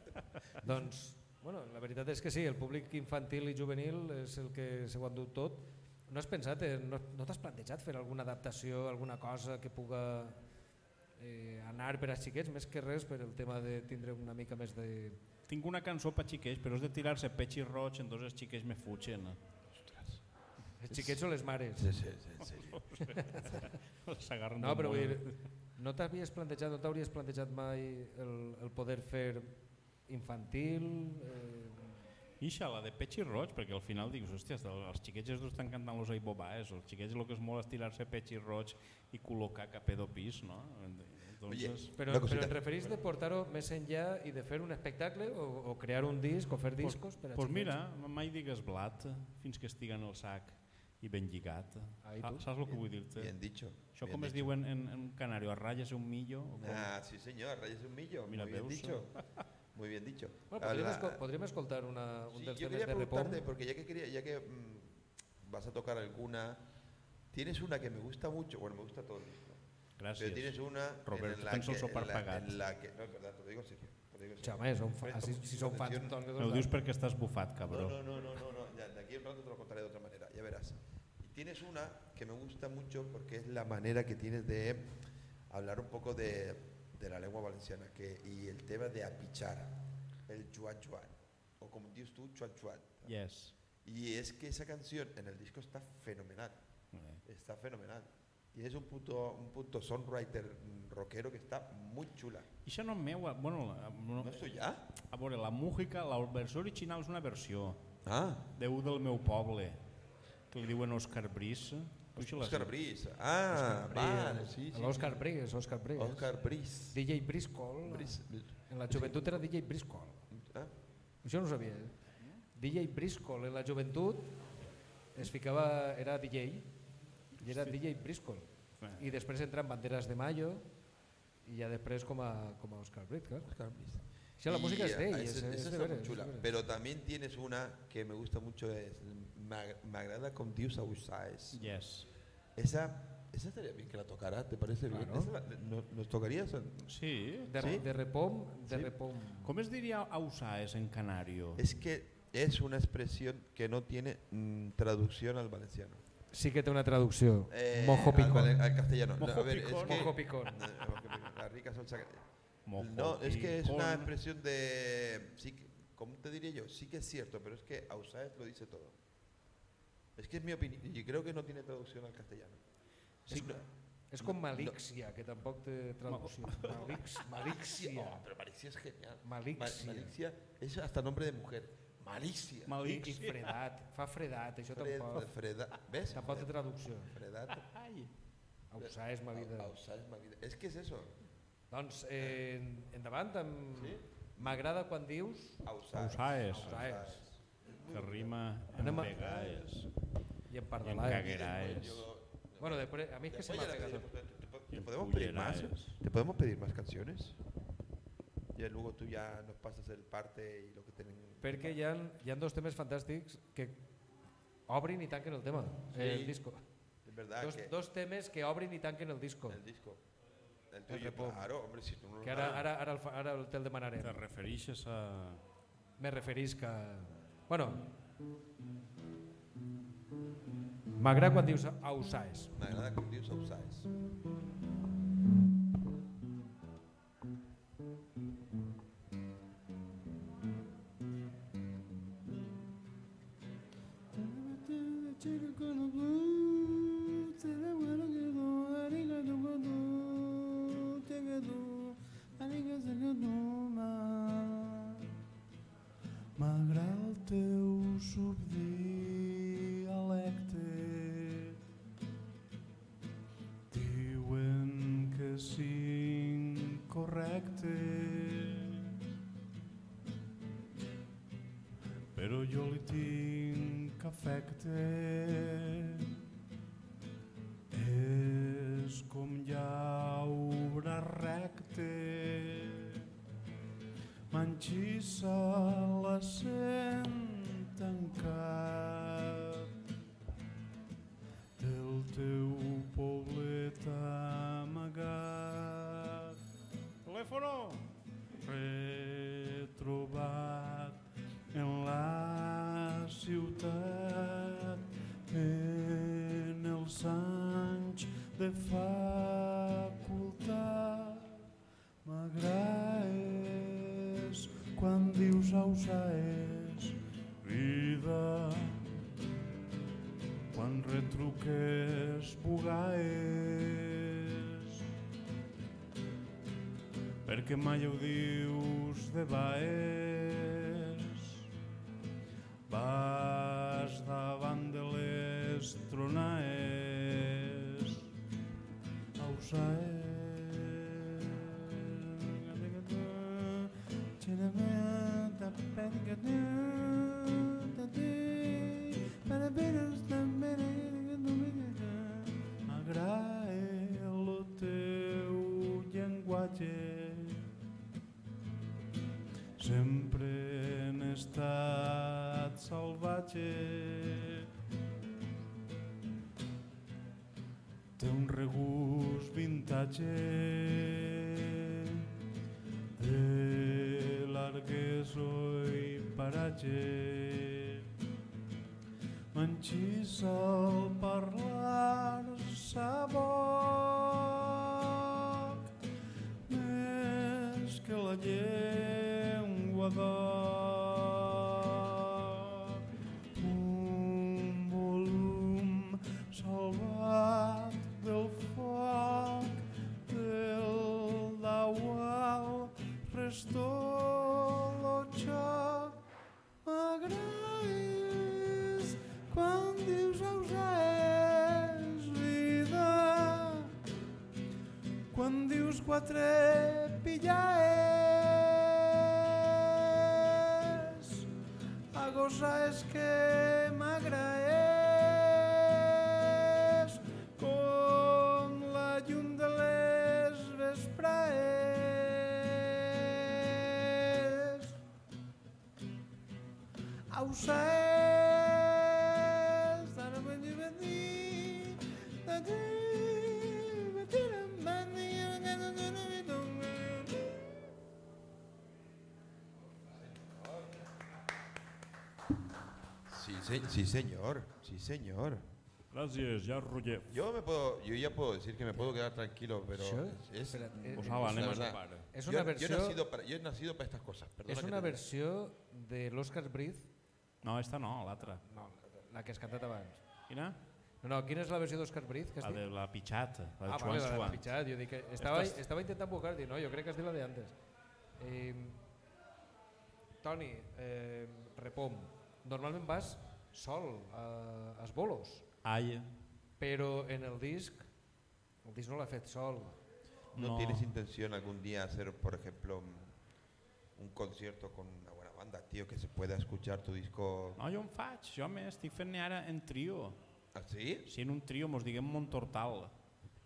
(laughs) Doncs, bueno, la veritat és que sí, el públic infantil i juvenil és el que s'ho han dut tot. No has pensat, en, no, no t'has plantejat fer alguna adaptació, alguna cosa que puga eh, anar per als xiquets, més que res per el tema de tindre una mica més de... Tinc una cançó per xiquets, però és de tirar-se petxi roig, entonces els xiquets me fugen. Els xiquets o les mares? Sí, sí, sí. (laughs) S'agarren No, però vull dir, no t'havies plantejat, no t'hauries plantejat mai el, el poder fer infantil? Eh, Ixa, la de Petxi Roig, perquè al final dius, hòstia, els xiquets els estan cantant los aibobaes, els xiquets el que es molt és tirar-se Petxi Roig i col·locar capedo pis, no? Entonces, però, però et referís de portar-ho més enllà i de fer un espectacle o, o crear un disc o fer discos a pues xiquets? mira, mai digues blat fins que estiga en el sac i ben lligat. Sa- tu. Saps el que vull dir-te? Bien dicho, Això bien com es dicho. diu en, en, en canario, arrayas un millo? O com? Ah, sí señor, rayes un millo. Mira, Muy bien veus? dicho. (laughs) Muy bien dicho. Bueno, podríem, escoltar una, un Sí, dels yo temes quería de Repom? preguntarte, porque ya que, quería, ya que mm, vas a tocar alguna, tienes una que me gusta mucho, bueno, me gusta todo el disco. Gràcies. Pero tienes una Roberto, en la, que, en, la, en la que... No, es verdad, te lo digo en serio. fa- si- si som fans, doncs, Me ho dius perquè estàs bufat, cabró. No, no, no, no, no, ya, de aquí a un rato te lo contaré de otra manera, ya verás. Y tienes una que me gusta mucho porque es la manera que tienes de hablar un poco de, de la lengua valenciana que, y el tema de apichar, el chuan chuan, o como dices tú, chuan chuan. Yes. Y es que esa canción en el disco está fenomenal, Eh. está fenomenal. Tienes un punto, un punto songwriter mm, rockero que está muy chula. I això no és meua, bueno, no, ¿No es tuya? a veure, la música, la versió original és una versió Ah. Déu del meu poble, que li diuen Òscar Brice. Oscar dit? Brice. Ah, vale, sí, sí. L'Òscar sí. Òscar Brigues. Oscar Brice. DJ Briscoe. Brice. En la joventut era DJ Briscoe. Ah. Això no ho sabia. eh? DJ Briscoe en la joventut es ficava, era DJ i era DJ Briscoe. I després entra en Banderas de Mayo i ja després com a, com a Oscar Brice, clar. Oscar Brice. Sí, la música es de ah, ell, esa- es, es de está muy veres, chula. es de veres. Pero también tienes una que me gusta mucho, es Me, ag- me agrada con Dios Ausáez. Yes. Esa, esa estaría bien que la tocara, ¿te parece bien? Claro. La- ¿no- ¿Nos tocarías? Sí. De, ¿Sí? de repom, de Sí. repom. Com es diria ausaes en canario? Es que es una expresión que no tiene mm, traducción al valenciano. Sí que té una traducció. Eh, Mojo al picón. vale- Al, castellano. No, Mojo a ver, es picón. que- Mojo picón. No. La rica salsa. Mojo no, es que es una expresión de. Sí, ¿Cómo te diría yo? Sí que es cierto, pero es que Ausáez lo dice todo. Es que es mi opinión. Y creo que no tiene traducción al castellano. Sí, És, no- és com Malíxia, que tampoc té traducció. (laughs) Malix, Malíxia. Oh, pero Malixia es genial. Malixia. Ma- Malixia es hasta nombre de mujer. Malicia. I, I Malícia. fredat, (laughs) fa fredat, això Fred- tampoc, Freda- ¿Ves? tampoc té traducció. Fredat. Ai. Ausà és ma vida. Ausá es ma vida. Es que es eso. Doncs eh, endavant amb... Sí? M'agrada quan dius... Ausaes. Ausaes. Ausaes. Que rima en Anem a- pegaes. I en I en pardalaes. cagueraes. Bueno, després, a mi és que se m'ha Oye, pegado. ¿te- en ¿te podemos pedir más? pulleraes. ¿Te podemos pedir más canciones? Y luego tú ya nos pasas el parte y lo que tienen. Perquè hi ha, hi ha dos temes fantàstics que obrin i tanquen el tema, Sí. el disco. Es verdad Dos, que dos temes que obrin i tanquen el disco. el disco. El El tuyo, repom. claro, hombre, si tú no lo Que ara, ara, ara, el, ara el te'l demanarem. Te referixes a... Me referisc a... Bueno, m'agrada quan dius ausaes. M'agrada com dius Ausaes. Afecte és com llaure recte m'enxissa l'accent tancat del teu poblet amagat. Telèfono! Retrobat en la ciutat de facultat. M'agrades quan dius ausaes vida. Quan retruques bugaes. Perquè mai ho dius de baes llengua d'or un volum salvat del foc del daual restolotxat m'agrades quan dius ausaes vida quan dius quatre pillaes de dir de dir ben Sí, sí, señor. Sí, señor. Gràcies, ja Roger. Yo me puedo, yo ya puedo decir que me puedo quedar tranquilo, pero Això? es, eh, Pues eh, es la a verdad. sopar. És Yo- una yo, he nacido para, yo he nacido para estas cosas. perdona que una te diga. versió de l'Oscar Briz, No, esta no, l'altra. no, la que has cantat abans. Quina? No, no, quina és la versió d'Oscar Briz que La de la pitxata, la de Ah, Joan vale, la de pitjat, jo dic que estava, Esta és- estava intentant buscar, dic, no, jo crec que has dit la de antes. Eh, Toni, eh, repom, normalment vas sol a, als bolos, Ai, però en el disc, el disc no l'ha fet sol. ¿No, No. tienes intención algún día hacer, por ejemplo, un, concierto con banda, tío, que se pueda escuchar tu disco? No, jo en faig, jo me estic fent ara en trio. ¿Ah, sí? Sí, en un trio, mos diguem Montortal,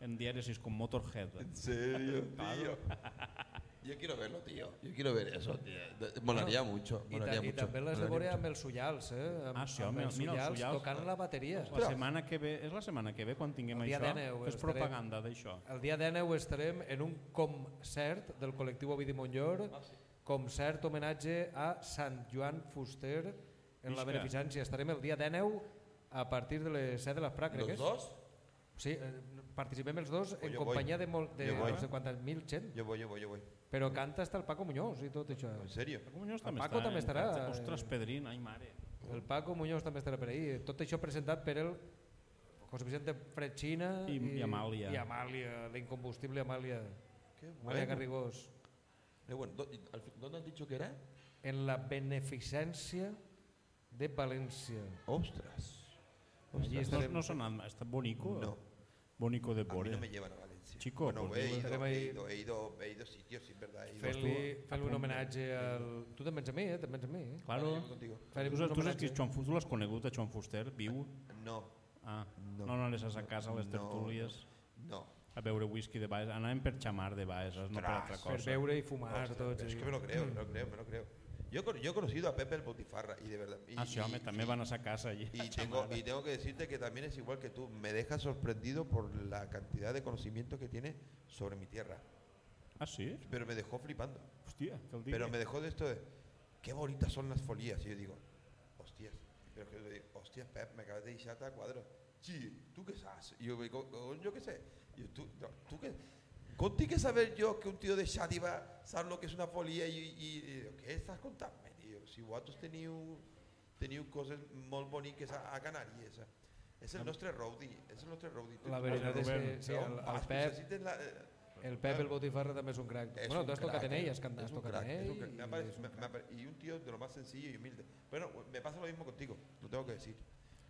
en diàresis com Motorhead. ¿En serio, (laughs) Claro. (laughs) Yo quiero verlo, tío. Yo quiero ver eso, tío. De- Molaría mucho, I, molaría ta, I mucho. també les de molaria veure mucho. amb els Ullals, eh? Amb, Ah, sí, amb home, els mira, els Ullals Ullals, tocant la bateria. La setmana que ve, és la setmana que ve quan tinguem això? 19 Fes estarem- propaganda d'això. El dia 19 estarem en un concert del col·lectiu Ovidi Montllor, Ah, concert homenatge a Sant Joan Fuster en la beneficència. Estarem el dia 19 a partir de les 7 de ¿Los que és. dos? Sí, eh, participem els dos en companyia voy. de, mol, de quantes mil gent, Yo voy, yo voy, yo voy. però canta hasta el Paco Muñoz i tot això. ¿En serio? Paco Muñoz El també Paco també eh? estarà. Ostres, Pedrín, ai mare. El Paco Muñoz també estarà per ahí. Tot això presentat per el José Vicente Frechina I- i Amàlia. I Amàlia, la incombustible Amàlia. Qué Amàlia bueno. Garrigós. Eh, bueno, ¿dó- y al fin- ¿Dónde has dicho que era? En la beneficència de València. Ostras. Allí Ostras. No, no s'ha anat, està bonico. No. Bonico de A mí Bore. no me llevan a Valencia. Chico, bueno, pues he, ido, he, ido, he, ido, he ido a sitios, sí, verdad. He ido Fent-li a fent un homenatge al... Tu també ets a mi, eh? També ets a mi. Eh? Claro. Vale, Tu, tu saps és Joan Fuster? Tu l'has conegut, a Joan Fuster? Viu? No, Ah, No. no, no anaves a casa a les No, tertúlies no. A beure whisky de baix. Anàvem per xamar de baix, no per altra Per cosa. beure i fumar Ostras, tots. es i- que me lo creo, me lo creo, me lo creo. Yo, yo he conocido a Pepe el Botifarra y de verdad. Y, Ah, sí, també y- van a sa casa allí. Y tengo, y tengo que decirte que también es igual que tú. Me deja sorprendido por la cantidad de conocimiento que tiene sobre mi tierra. Ah, sí? Pero me dejó flipando. Digui. Pero me dejó de esto de qué bonitas son las folías. Y yo digo, hostias. Pero que yo digo, hostias, Pep, me acabas de deixar a cuadro. Sí, ¿tú qué sabes? Y yo digo, "Oh, yo qué sé. Yo, ¿tú, no, ¿tú qué? Contigo que saber yo que un tío de Xàtiva sabe lo que es una folía y, y, y ¿qué estás contando? Tío? Si vosotros teniu, teniu coses molt boniques a, a Canàries. És el nostre roadie, és el nostre roadie. La veritat és que sí, el, el Pep, la, eh, el Pep el Botifarra també és un crack. es bueno, tu has tocat en ell, has cantat, Es has tocat en un crack. És un crack. y un tío de lo más sencillo y humilde. Bueno, me pasa lo mismo contigo, lo tengo que decir.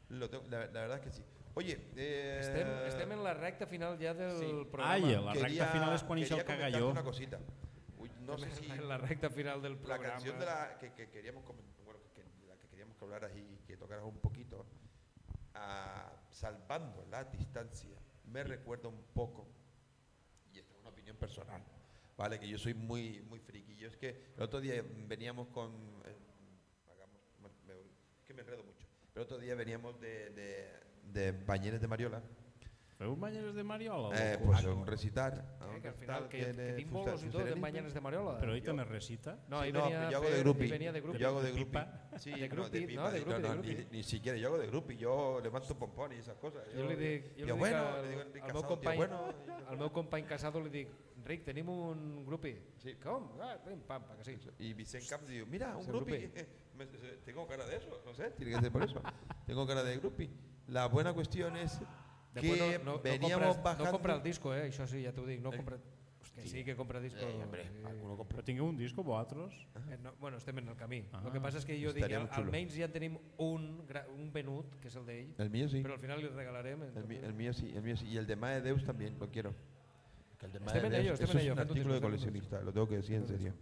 Lo tengo- la, la verdad es que sí. Oye, eh, Estem, estem en la recta final ja del sí. programa. Ai, la recta quería- final és quan ix el cagalló. una cosita. Uy, no sé si en la recta final del la programa. canción de la que, que queríamos bueno, que, la que queríamos que hablaras y que tocaras un poquito, a salvando la distancia, me recuerda un poco, y esta es una opinión personal, vale, que yo soy muy muy friki. Yo es que el otro día veníamos con, eh, hagamos- bueno, me- es que me enredo mucho. Pero el otro día veníamos de, de, de Bañeres de Mariola, Feu banyeres de Mariola? eh, pues a un recitar. Eh, un que al final, que, de que fusta- bolos i en fusterisme. Mañanes de Mariola. Però ell també recita? No, Sí, no, venia, yo hago de grupi. ell venia de grupi. Yo hago de ¿De grupi. Sí, De no, de grupi, pipa. no, de no, grupi, de no, grupi. Ni, ni siquiera yo hago de grupi. Yo levanto pompón y esas cosas. Jo li dic, jo dic bueno, al, le digo a Enrique al Casado, company, bueno. al meu company Casado li dic, Enric, tenim un grupi. Sí. Com? Ah, pim, pam, pa, que sí. Y Vicente Camp digo, mira, un grupi. grupi. (laughs) Me- tengo cara de eso, no sé, tiene que ser por eso. (laughs) tengo cara de grupi. La buena cuestión es Después que no, no, veníamos no compres, bajando. no compra el disco, eh? això sí, ja t'ho dic. No Eh, compra, que sí que compra disco. Eh, hombre, sí. alguno compra. Però tingueu un disco, vosaltres? Eh, no, bueno, estem en el camí. Ah. el que passa és que jo dic, al, almenys ja tenim un, gra- un venut, que és el d'ell, El mío sí. però al final li regalarem. El, mi- el mío sí, el mío sí. Y el de Mae Deus también lo quiero. Que el de Mae ello, Deus, estem eso es ello, un un artículo de coleccionista, lo tengo que decir en serio.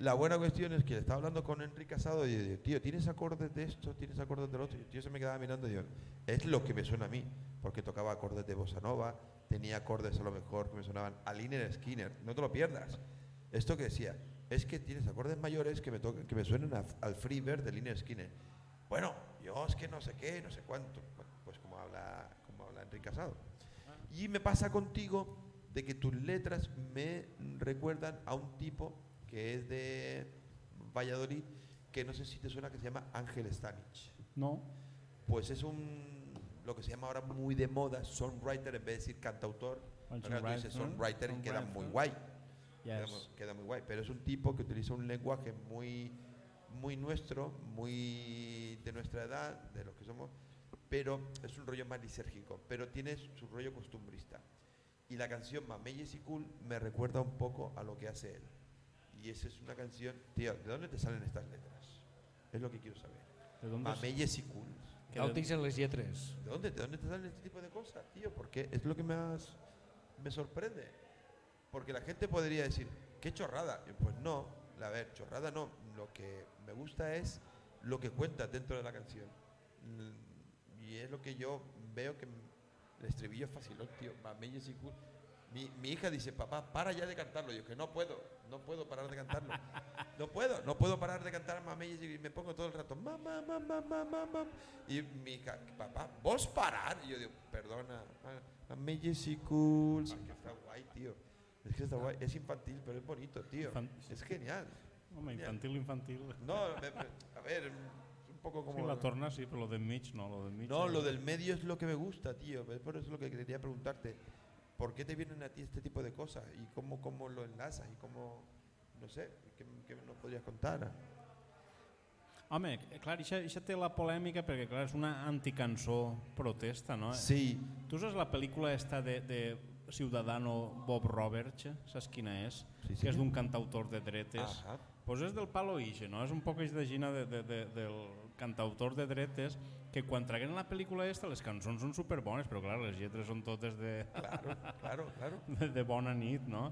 La buena cuestión es que estaba hablando con Enrique Casado y yo digo, tío, ¿tienes acordes de esto? ¿Tienes acordes del otro? Y el tío se me quedaba mirando y digo, es lo que me suena a mí, porque tocaba acordes de bossa nova, tenía acordes a lo mejor que me sonaban a Liner Skinner, no te lo pierdas. Esto que decía, es que tienes acordes mayores que me, tocan- que me suenan a- al Freebird de Liner Skinner. Bueno, yo es que no sé qué, no sé cuánto. Bueno, pues como habla, como habla Enrique Casado. Y me pasa contigo de que tus letras me recuerdan a un tipo que es de Valladolid, que no sé si te suena, que se llama Ángel Stanich. No. Pues es un, lo que se llama ahora muy de moda, songwriter, en vez de decir cantautor. Ahora tú dices songwriter, y queda muy guay. Queda, queda muy guay. Pero es un tipo que utiliza un lenguaje muy, muy nuestro, muy de nuestra edad, de los que somos, pero es un rollo más lisérgico, pero tiene su rollo costumbrista. Y la canción Mameyes y Cool me recuerda un poco a lo que hace él. Y esa es una canción, tío, ¿de dónde te salen estas letras? Es lo que quiero saber. ¿De dónde es? Mameyes y Cool. Ja ho tinc en les lletres. ¿De dónde, ¿De dónde te salen este tipo de cosas, tío? Porque es lo que más me sorprende. Porque la gente podría decir, qué chorrada. Y Pues no, a ver, chorrada no. Lo que me gusta es lo que cuenta dentro de la canción. Mm, Y es lo que yo veo que el estribillo es facilón, tío. Mameyes y cool. Mi, mi hija dice, papá, para ya de cantarlo. Yo que no puedo, no puedo parar de cantarlo. No puedo, no puedo parar de cantar Mameyes y me pongo todo el rato, mamá, mamá, mamá, mamá. Y mi hija, papá, ¿vos parar? Y yo digo, perdona, ma- Mameyes y cool. Es que está guay, tío. Es que está guay. Es infantil, pero es bonito, tío. Es genial. Home, infantil, infantil. No, me- me- a ver, un poco como... Sí, la torna sí, pero lo de Mitch no, lo de Mitch. No, lo del medio es lo que me gusta, tío. Es por eso lo que quería preguntarte. ¿Por qué te vienen a ti este tipo de cosas? ¿Y cómo, cómo lo enlazas? ¿Y cómo, no sé, qué, qué nos podrías contar? Home, clar, això, això té la polèmica perquè, clar, és una anticançó protesta, no? Sí. Tu saps la pel·lícula esta de, de Ciudadano Bob Roberts, saps quina és? Sí, sí. Que és d'un cantautor de dretes. Ahà. Pues és del palo ixe, no? És un poc de gina de, de, de, del cantautor de dretes que quan traguen la pel·lícula esta les cançons són superbones, però clar, les lletres són totes de... Claro, claro, claro. (laughs) de, de bona nit, no?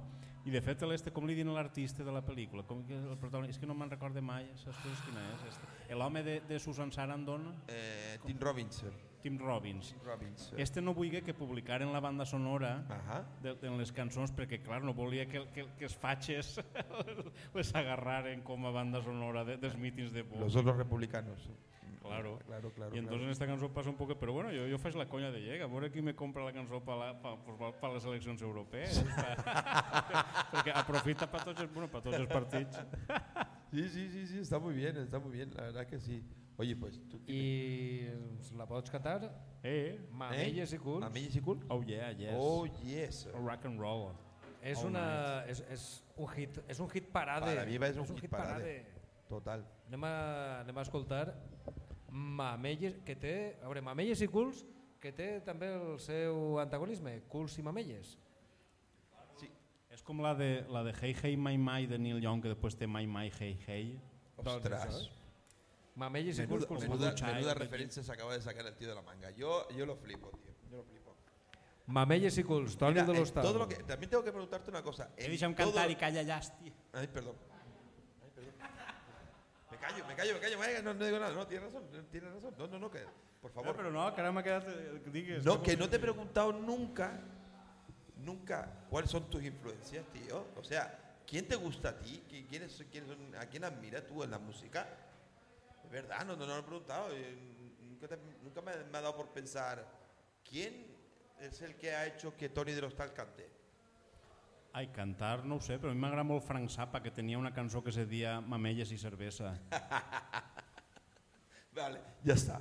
I de fet, l'este, com li diuen l'artista de la pel·lícula? Com que el protagonista, és que no me'n recorde mai, saps tu quina és? Este? L'home de, de Susan Sarandon, Eh, Tim Robinson. Tim Robbins. Tim Robbins. Este no volia que publicaren la banda sonora Ahà. de, de les cançons perquè, clar, no volia que, que, que els fatxes (laughs) les agarraren com a banda sonora de, dels mítings de Vox. Los otros republicanos. Claro. Claro, claro. Y entonces en esta canción pasa un poco, pero bueno, yo, yo faig la coña de llega, a veure qui me compra la cançó per la, pa, pa, pa les eleccions europees. (laughs) perquè aprofita per tots, els, bueno, pa tots els partits. (laughs) Sí, sí, sí, sí, está muy bien, está muy bien, la verdad que sí. Oye, pues tú... I la pots cantar? Eh, Mamelles i culs. Mamelles y cool? Oh yeah, yes. Oh, yes. Rock and roll. És, All una, és, és, un hit, és un hit parade. Para mí va- és un hit parade. Total. Anem a, anem a escoltar Mamelles, que té, a veure, Mamelles i Culs, que té també el seu antagonisme, Culs i Mamelles. És com la de, la de Hey Hey My My de Neil Young, que després té My My Hey Hey. Ostras. Doncs Mamelles i Menuda, Culs, Culs i menuda, menuda referencia se acaba de sacar el tío de la manga. Yo, yo lo flipo, tío. Yo lo flipo. Mamelles i Culs, Toni Mira, de en l'Hostal. todo lo que, también tengo que preguntarte una cosa. Que en deixa'm todo- cantar i calla llàstia. Ay, perdón. Me callo, me callo, me callo. Venga, no, no digo nada. No, tienes razón, tienes razón. No, no, no, que, por favor. No, però no, Que digues. No, que no te he preguntado nunca, nunca, cuáles son tus influencias, tío. O sea, ¿quién te gusta a ti? ¿Qui- ¿Quiénes, quiénes son- ¿A quién admiras tú en la música? Es verdad, no, no, no lo he preguntado. eh, Nunca, te- nunca me, me ha dado por pensar, ¿quién es el que ha hecho que Tony de los Tal cante? Ai, cantar no ho sé, però a mi m'agrada molt Frank Zappa, que tenia una cançó que se dia Mamelles i cervesa. (laughs) Vale, ya está.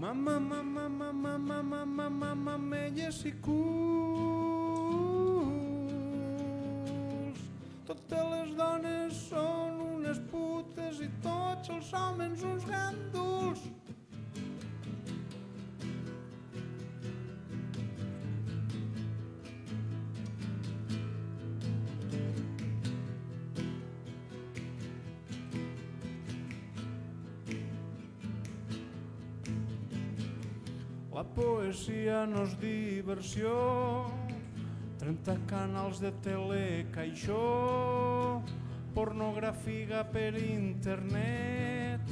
Mama, mama, mama, mama, mama, mama, mamma, totes les dones són unes putes i tots els homes uns ganduls. La poesia no és diversió, 30 canals de telecaixó, pornografia per internet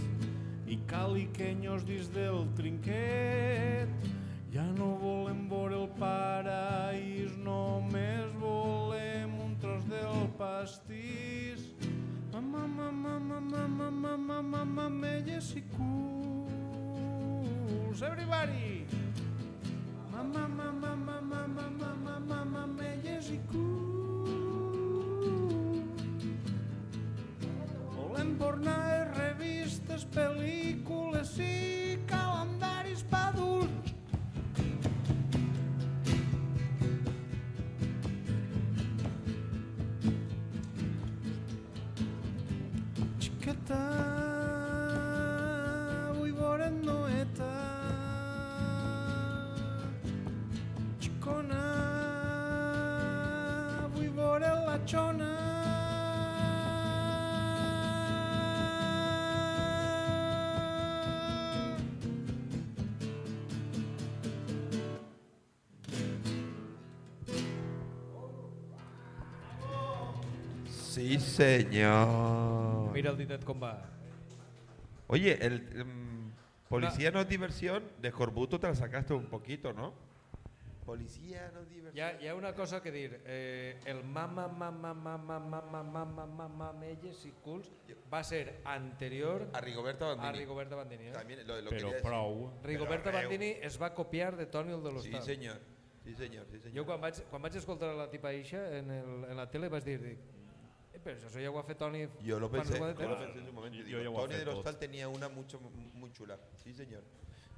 i caliquenyos dins del trinquet. Ja no volem veure el paraís, només volem un tros del pastís. Mamà, mamà, mamà, mamà, mamà, mamelles i culs. Beatles, everybody! Mama, mama, mama, mama, mama, mama, melles i cul. Volem pornar revistes, pel·lícules i calendaris pa dur Sí, señor. Mira el ditet com va. Oye, el mm, policía no es diversión, de Corbuto te la sacaste un poquito, ¿no? Policía no es diversión. Hi ha una cosa que dir. Eh, el mama, mama, mama, mama, mama, mama, melles i culs va ser anterior A Rigoberta Bandini. a Rigoberta Bandini. Eh? También lo, lo Però decir. prou. Rigoberta Però Bandini es va copiar de Toni el de Sí, l'Hostal. señor. Sí, señor. Sí, señor. Jo quan vaig, quan vaig escoltar la tipa eixa en, el, en la tele vaig dir, dic, eh, però això ja ho ha fet Toni Yo lo pensé, de yo lo temps". pensé en su momento. Yo Digo, ya Tony todo. Hostal tenía una mucho, muy chula. Sí, señor.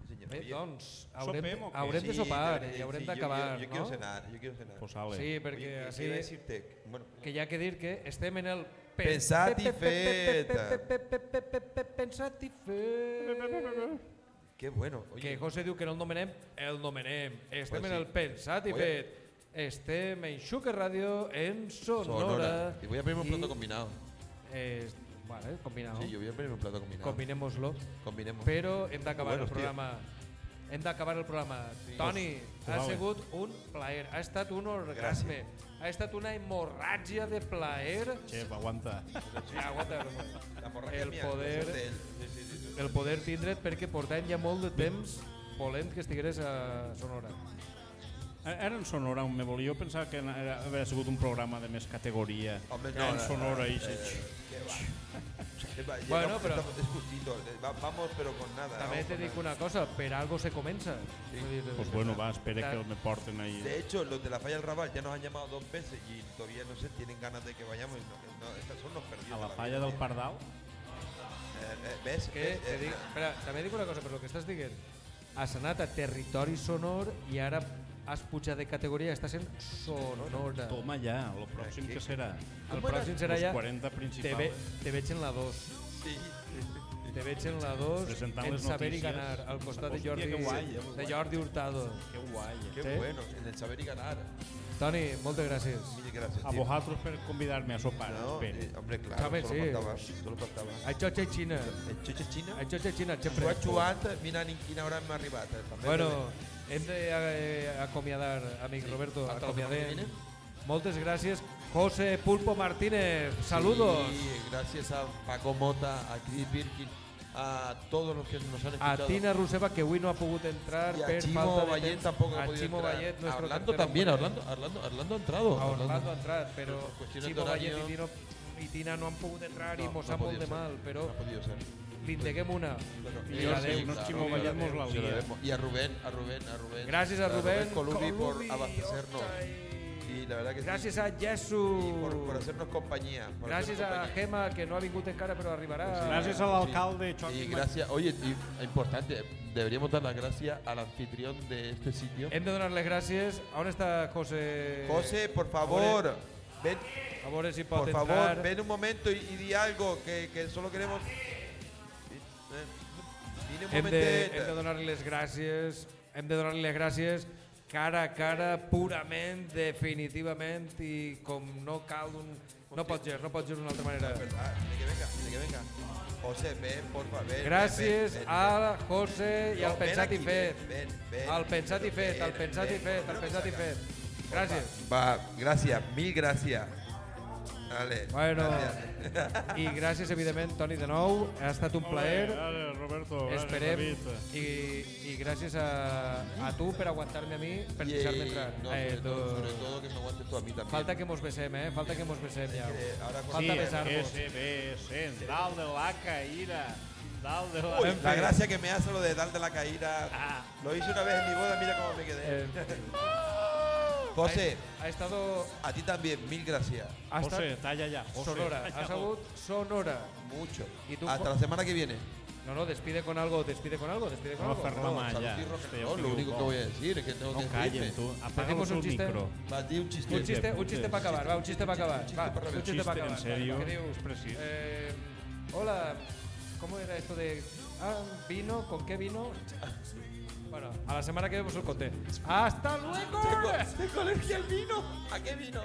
Sí, señor. Bé, Oye, doncs, haurem, Sopem o què? haurem de sí, sopar te- i haurem sí, d'acabar, yo, yo quiero no? cenar, yo quiero cenar. Pues sale. Sí, Oye, perquè ¿qué així iba a decirte? Bueno, que hi ha que dir que estem en el... Pensat i fet. Pensat i fet. qué bueno. Que Oye, José diu que no el nomenem, el nomenem. Estem Pues en sí. el pensat i Voy a- fet. Estem en Xuque Ràdio, en Sonora. Sonora. Y voy a pedirme un plato combinado. Eh, vale, combinado. Sí, yo voy a pedirme un plato combinado. Combinémoslo. Combinemos. Però hem d'acabar Bueno, el hòstia. programa. Hem d'acabar el programa. Toni, ha vale. sigut un plaer. Ha estat un orgasme. Ha estat una hemorràgia de plaer. Xef, aguanta. Ja, aguanta, La el mía, poder- no es de él. Sí, sí, sí, sí. el poder tindre't perquè portem ja molt de temps volent que estigueres a Sonora. Era en Sonora on me volia. Jo pensava que era, havia sigut un programa de més categoria. Era no, en no, Sonora no, i... eh, va. Qué va, Bueno, estamos- Es justito. eh, va- Vamos, pero con nada. També te dic una cosa, per algo se comença. Dir, Pues bueno, va, espere que me porten ahí. De hecho, los de la falla del Raval ya nos han llamado dos veces y todavía no sé, tienen ganas de que vayamos. No, no, estas son los perdidos. A la falla del. Pardal. Eh, eh, ¿Ves? que te Eh, dic, espera, també dic una cosa, per lo que estàs dient. Has anat a territori sonor i ara has pujat de categoria i estàs en Sonora. Toma ja, el pròxim Aquí. que serà? El pròxim serà ja... 40 Te, principals. ve, te veig en la 2. Sí. Te veig en la 2 Presentant en les saber i ganar al costat de Hòstia, Jordi, que guai, eh, de Jordi Hurtado. Que guai. eh. Qué Sí. bueno, en el saber y ganar. Toni, moltes gràcies. Mil gracias. A vosotros per convidar-me a sopar. No, eh, hombre, claro, Sabe, solo sí. faltaba. Solo faltaba. A Xocha i Xina. El chuche chino. A Xocha i Xina, sempre. chuant, mira en quina hora m'ha arribat. eh, també Bueno, de- hem d'acomiadar, amic Roberto, semana que acomiadem. Moltes gràcies. José Pulpo Martínez, saludos. Sí, gracias a Paco Mota, a Chris Birkin, a todos los que nos han A escuchado. Tina Ruseva, que avui no ha pogut entrar y a per Chimo falta de Vallet temps. tampoco ha a podido Chimo entrar. Vallet, A nuestro Orlando también, hombre. Orlando, Orlando, Orlando ha entrado. A Orlando ha Por cuestiones Chimo Vallet Tino, i Tina no han pogut entrar No, mos no ha podido de mal, però No ha podido ser. Li endeguem una. I la la Sí. Y a Rubén, a Rubén, a Rubén. Gràcies a Rubén Colubi por Colubi, abastecernos. hostia, Sí, la verdad que sí. Gràcies a Y Jesús. por, por hacernos compañía. por Gràcies hacernos a compañía. Gema, que no ha vingut encara, però arribarà. Gràcies a l'alcalde Y gracias, oye, y, importante, deberíamos dar las gracias al anfitrión de este sitio. Hem de donar les gràcies. On està José? José, por favor, ven, A si por entrar. favor, ven un momento y, y di algo que, que solo queremos. Hem de, hem de donar-li les gràcies, hem de donar-li les gràcies cara a cara, purament, definitivament, i com no cal un... No pot ser, no pot ser d'una altra manera. Ah, que venga, que venga. José, ven, por favor, ven. Gràcies ven, ven, ven. a José i al Pensat i Fet. ven, ven, ven. Al Pensat i Fet, al Pensat i Fet, al Pensat i. Fet. Gràcies. Va, gracias, mil gracias. Vale. Bueno, gracias. i gràcies, evidentment, Toni, de nou. Ha estat un plaer. Vale, Roberto, Esperem. David. I, I gràcies a, a tu per aguantar-me a mi, per deixar-me entrar. no, Eh, sobre, todo, tu- sobre todo que me aguantes tú a mí también. Falta que mos besem, eh? Falta que mos besem ja. que ahora Falta Sí, besar-nos. besen dalt de la caïra. Dalt de Uy, la... la gracia que me hace lo de darte la caída. Ah. Lo hice una vez en mi boda, mira cómo me quedé. Eh, (laughs) José, ha, ha estado a ti también, mil gracias. hasta José, talla ya. José, Sonora. talla. Ha sabut Sonora. Mucho. ¿Y tú, Hasta la semana que viene. No, no, despide con algo, despide con algo, despide con a algo. fer la No, mà salud ja. y rock and Hòstia, roll, lo único que voy a decir es que tengo No que callen, Apagamos un chiste. micro. Va a dir un chiste. Un chiste, un chiste para acabar, va, un chiste para acabar. Va, un chiste para acabar. en serio. Eh, hola, ¿cómo era esto de ah, vino? ¿Con qué vino? Bueno, a la semana que vemos os conté. ¡Hasta luego! Tengo alergia al vino. ¿A qué vino?